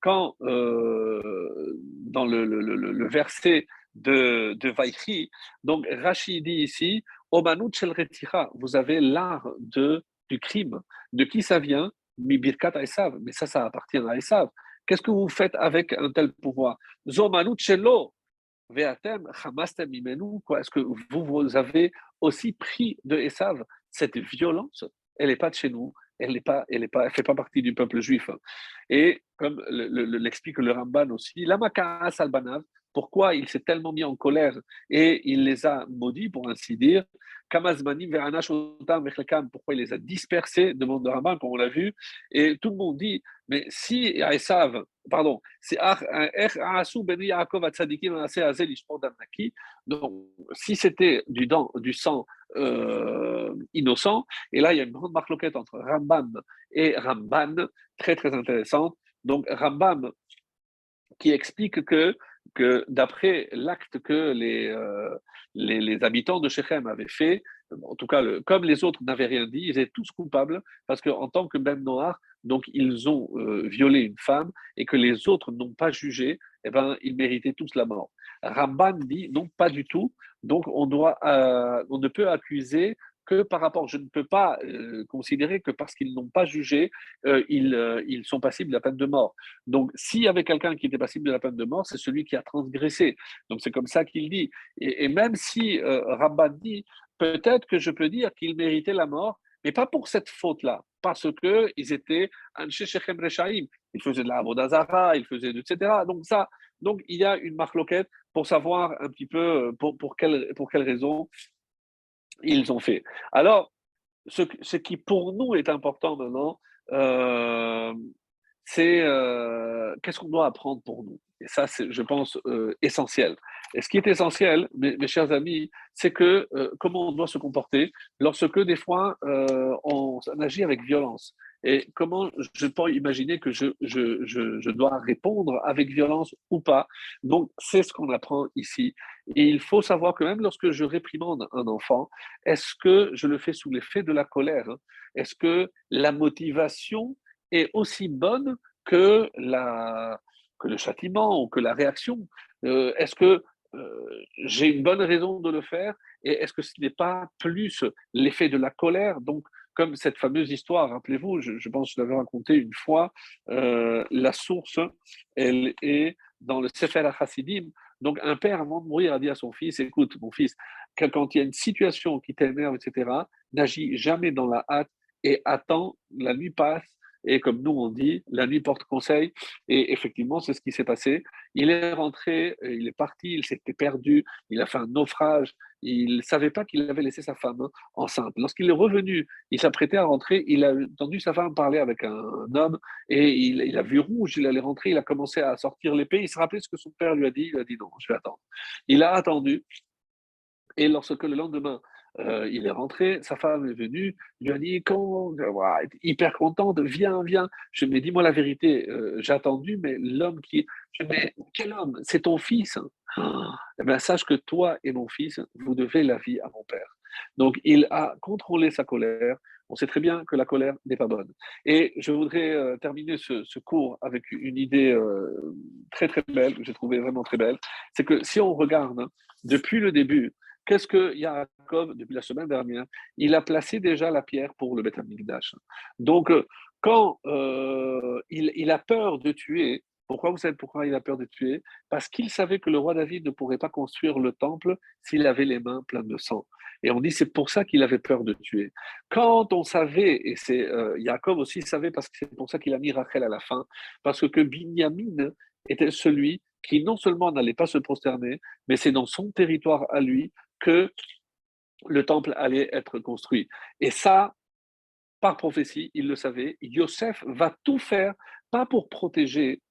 A: Quand, dans le, verset de, de Vaïchi, donc Rashi dit ici, vous avez l'art de, du crime. De qui ça vient? Birkat Esav, mais ça, ça appartient à Esav. Qu'est-ce que vous faites avec un tel pouvoir? Est-ce que vous, vous avez aussi pris de Esav? Cette violence Elle n'est pas de chez nous, elle ne pas, elle pas, fait pas partie du peuple juif. Et comme l'explique le, Ramban aussi, l'amaka albanav, pourquoi il s'est tellement mis en colère et il les a maudits, pour ainsi dire. Pourquoi il les a dispersés, demande de Rabbin, comme on l'a vu. Et tout le monde dit, mais si pardon, c'est donc si c'était du, du sang euh, innocent, et là il y a une grande marloquette entre Rambam et Ramban, très très intéressante. Donc Rambam qui explique que que d'après l'acte que les, euh, les, les, habitants de Shechem avaient fait, en tout cas, comme les autres n'avaient rien dit, ils étaient tous coupables parce qu'en tant que Ben Noir, donc ils ont euh, violé une femme et que les autres n'ont pas jugé, eh ben, ils méritaient tous la mort. Ramban dit non, pas du tout. Donc on, doit, euh, on ne peut accuser par rapport, je ne peux pas euh, considérer que parce qu'ils n'ont pas jugé, euh, ils, euh, ils, sont passibles de la peine de mort. Donc, s'il y avait quelqu'un qui était passible de la peine de mort, c'est celui qui a transgressé. Donc, c'est comme ça qu'il dit. Et, même si Rabban dit, peut-être que je peux dire qu'il méritait la mort, mais pas pour cette faute-là, parce qu'ils étaient Anche Shechem Rechaim. Ils faisaient de la Avodazara, ils faisaient, etc. Donc, ça, donc, il y a une marque loquette pour savoir un petit peu pour, pour, quelle, pour quelle raison ils ont fait. Alors, ce, qui pour nous est important maintenant, euh, c'est euh, qu'est-ce qu'on doit apprendre pour nous? Et ça, c'est, je pense, euh, essentiel. Et ce qui est essentiel, mes, chers amis, c'est que comment on doit se comporter lorsque des fois on, on agit avec violence? Et comment je peux imaginer que je, je, je, je, dois répondre avec violence ou pas? Donc, c'est ce qu'on apprend ici. Et il faut savoir que même lorsque je réprimande un enfant, est-ce que je le fais sous l'effet de la colère? Est-ce que la motivation est aussi bonne que, la, que le châtiment ou que la réaction euh, Est-ce que euh, j'ai une bonne raison de le faire et est-ce que ce n'est pas plus l'effet de la colère? Donc, comme cette fameuse histoire, rappelez-vous, je, pense que je l'avais raconté une fois, euh, la source, elle est dans le Sefer HaChassidim. Donc un père, avant de mourir, a dit à son fils, écoute, mon fils, quand il y a une situation qui t'énerve, etc., n'agis jamais dans la hâte et attends, la nuit passe, et comme nous on dit, la nuit porte conseil. Et effectivement, c'est ce qui s'est passé. Il est rentré, euh, il est parti, il s'était perdu, il a fait un naufrage. Il ne savait pas qu'il avait laissé sa femme enceinte. Lorsqu'il est revenu, il s'apprêtait à rentrer. Il a entendu sa femme parler avec un, homme et il, a vu rouge. Il allait rentrer. Il a commencé à sortir l'épée. Il se rappelait ce que son père lui a dit. Il a dit non, je vais attendre. Il a attendu. Et lorsque le lendemain, euh, il est rentré, sa femme est venue, lui a dit quand, hyper contente, viens, viens. Je me dis moi la vérité, euh, j'ai attendu, mais l'homme qui, mais quel homme? C'est ton fils. Hein. eh bien, sache que toi et mon fils, vous devez la vie à mon père. Donc il a contrôlé sa colère. On sait très bien que la colère n'est pas bonne. Et je voudrais euh, terminer ce, cours avec une idée très très belle, que j'ai trouvée vraiment très belle. C'est que si on regarde hein, depuis le début, Qu'est-ce que Yaakov, depuis la semaine dernière, il a placé déjà la pierre pour le Beth Amikdash. Donc, euh, quand euh, il, a peur de tuer, pourquoi vous savez pourquoi il a peur de tuer? Parce qu'il savait que le roi David ne pourrait pas construire le temple s'il avait les mains pleines de sang. Et on dit c'est pour ça qu'il avait peur de tuer. Quand on savait, et c'est euh, Yaakov aussi savait parce que c'est pour ça qu'il a mis Rachel à la fin, parce que Binyamin était celui qui non seulement n'allait pas se prosterner, mais c'est dans son territoire à lui que le temple allait être construit. Et ça, par prophétie, il le savait. Yosef va tout faire, pas pour protéger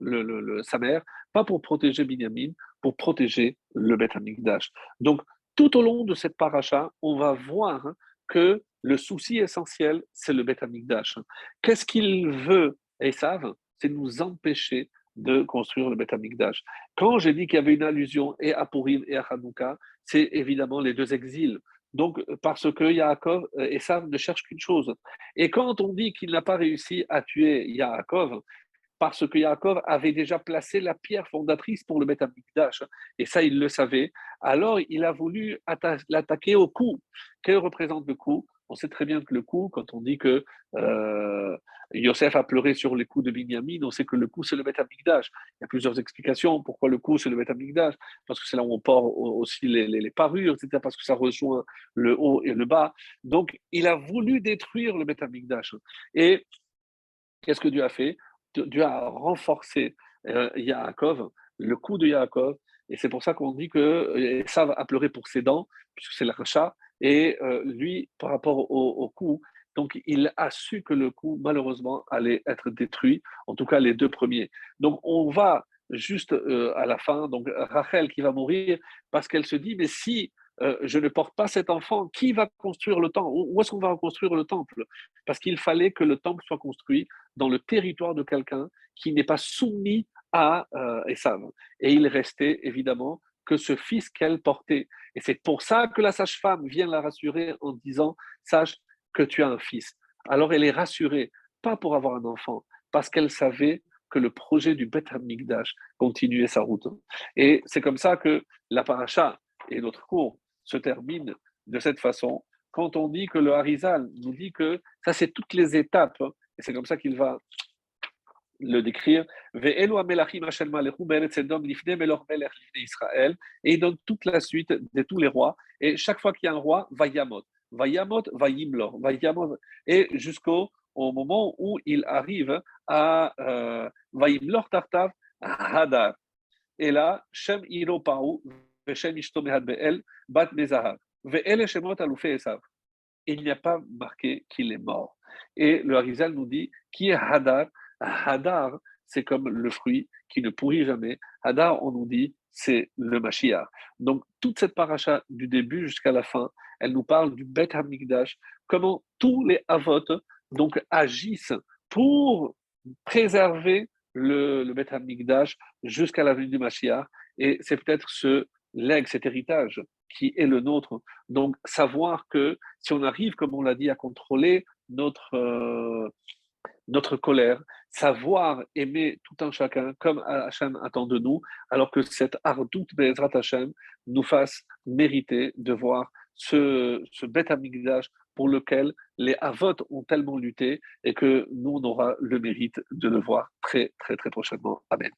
A: sa mère, pas pour protéger Binyamin, pour protéger le Beth Amikdash. Donc, tout au long de cette paracha, on va voir que le souci essentiel, c'est le Beth Amikdash. Qu'est-ce qu'il veut, Esav? C'est nous empêcher de construire le Beth Amikdash. Quand j'ai dit qu'il y avait une allusion et à Purim et à Hanouka, c'est évidemment les deux exils. Donc, parce que Yaakov et euh, Sam ne cherchent qu'une chose. Et quand on dit qu'il n'a pas réussi à tuer Yaakov, parce que Yaakov avait déjà placé la pierre fondatrice pour le Beth Amikdash, et ça il le savait, alors il a voulu l'attaquer au cou. Quel représente le cou? On sait très bien que le coup, quand on dit que euh, Yosef a pleuré sur les coups de Binyamin, on sait que le coup, c'est le Beth Amikdash. Il y a plusieurs explications pourquoi le coup, c'est le Beth Amikdash. Parce que c'est là où on porte aussi les, parures, etc. Parce que ça rejoint le haut et le bas. Donc, il a voulu détruire le Beth Amikdash. Et qu'est-ce que Dieu a fait? Dieu a renforcé euh, Yaakov, le coup de Yaakov, Et c'est pour ça qu'on dit que ça va pleurer pour ses dents, puisque c'est le rachat. Et lui, par rapport au, au coup, donc il a su que le coup, malheureusement, allait être détruit, en tout cas les deux premiers. Donc on va juste à la fin, donc Rachel qui va mourir, parce qu'elle se dit, mais si euh, je ne porte pas cet enfant, qui va construire le temple? Où est-ce qu'on va reconstruire le temple? Parce qu'il fallait que le temple soit construit dans le territoire de quelqu'un qui n'est pas soumis à euh. Et il restait évidemment que ce fils qu'elle portait. Et c'est pour ça que la sage-femme vient la rassurer en disant Sache que tu as un fils. Alors elle est rassurée, pas pour avoir un enfant, parce qu'elle savait que le projet du Beth Hamikdash continuait sa route. Et c'est comme ça que la paracha et notre cours se termine de cette façon. Quand on dit que le Harizal nous dit que ça, c'est toutes les étapes, hein, et c'est comme ça qu'il va le décrire. Et il donne toute la suite de tous les rois. Et chaque fois qu'il y a un roi, Vayamot. Vayamot, Vayimlor. Vayamot. Et jusqu'au au moment où il arrive à euh, Vayimlor Tartav, Hadar. Et là, Shem Iro Paou, Veshem Ishto Be'el, Bat Il n'y a pas marqué qu'il est mort. Et le Harizal nous dit qui est Hadar? Hadar, c'est comme le fruit qui ne pourrit jamais. Hadar, on nous dit, c'est le Mashiach. Donc, toute cette paracha, du début jusqu'à la fin, elle nous parle du Bet Hamikdash, comment tous les Avot donc, agissent pour préserver le, le Bet Hamikdash jusqu'à la venue du Mashiach. Et c'est peut-être ce legs, cet héritage qui est le nôtre. Donc, savoir que si on arrive, comme on l'a dit, à contrôler notre, euh, notre colère, savoir aimer tout un chacun comme Hachem attend de nous, alors que cette ardout Bezrat Hachem nous fasse mériter de voir ce, ce bête amigdash pour lequel les Avot ont tellement lutté et que nous, on aura le mérite de le voir très, très, très prochainement. Amen.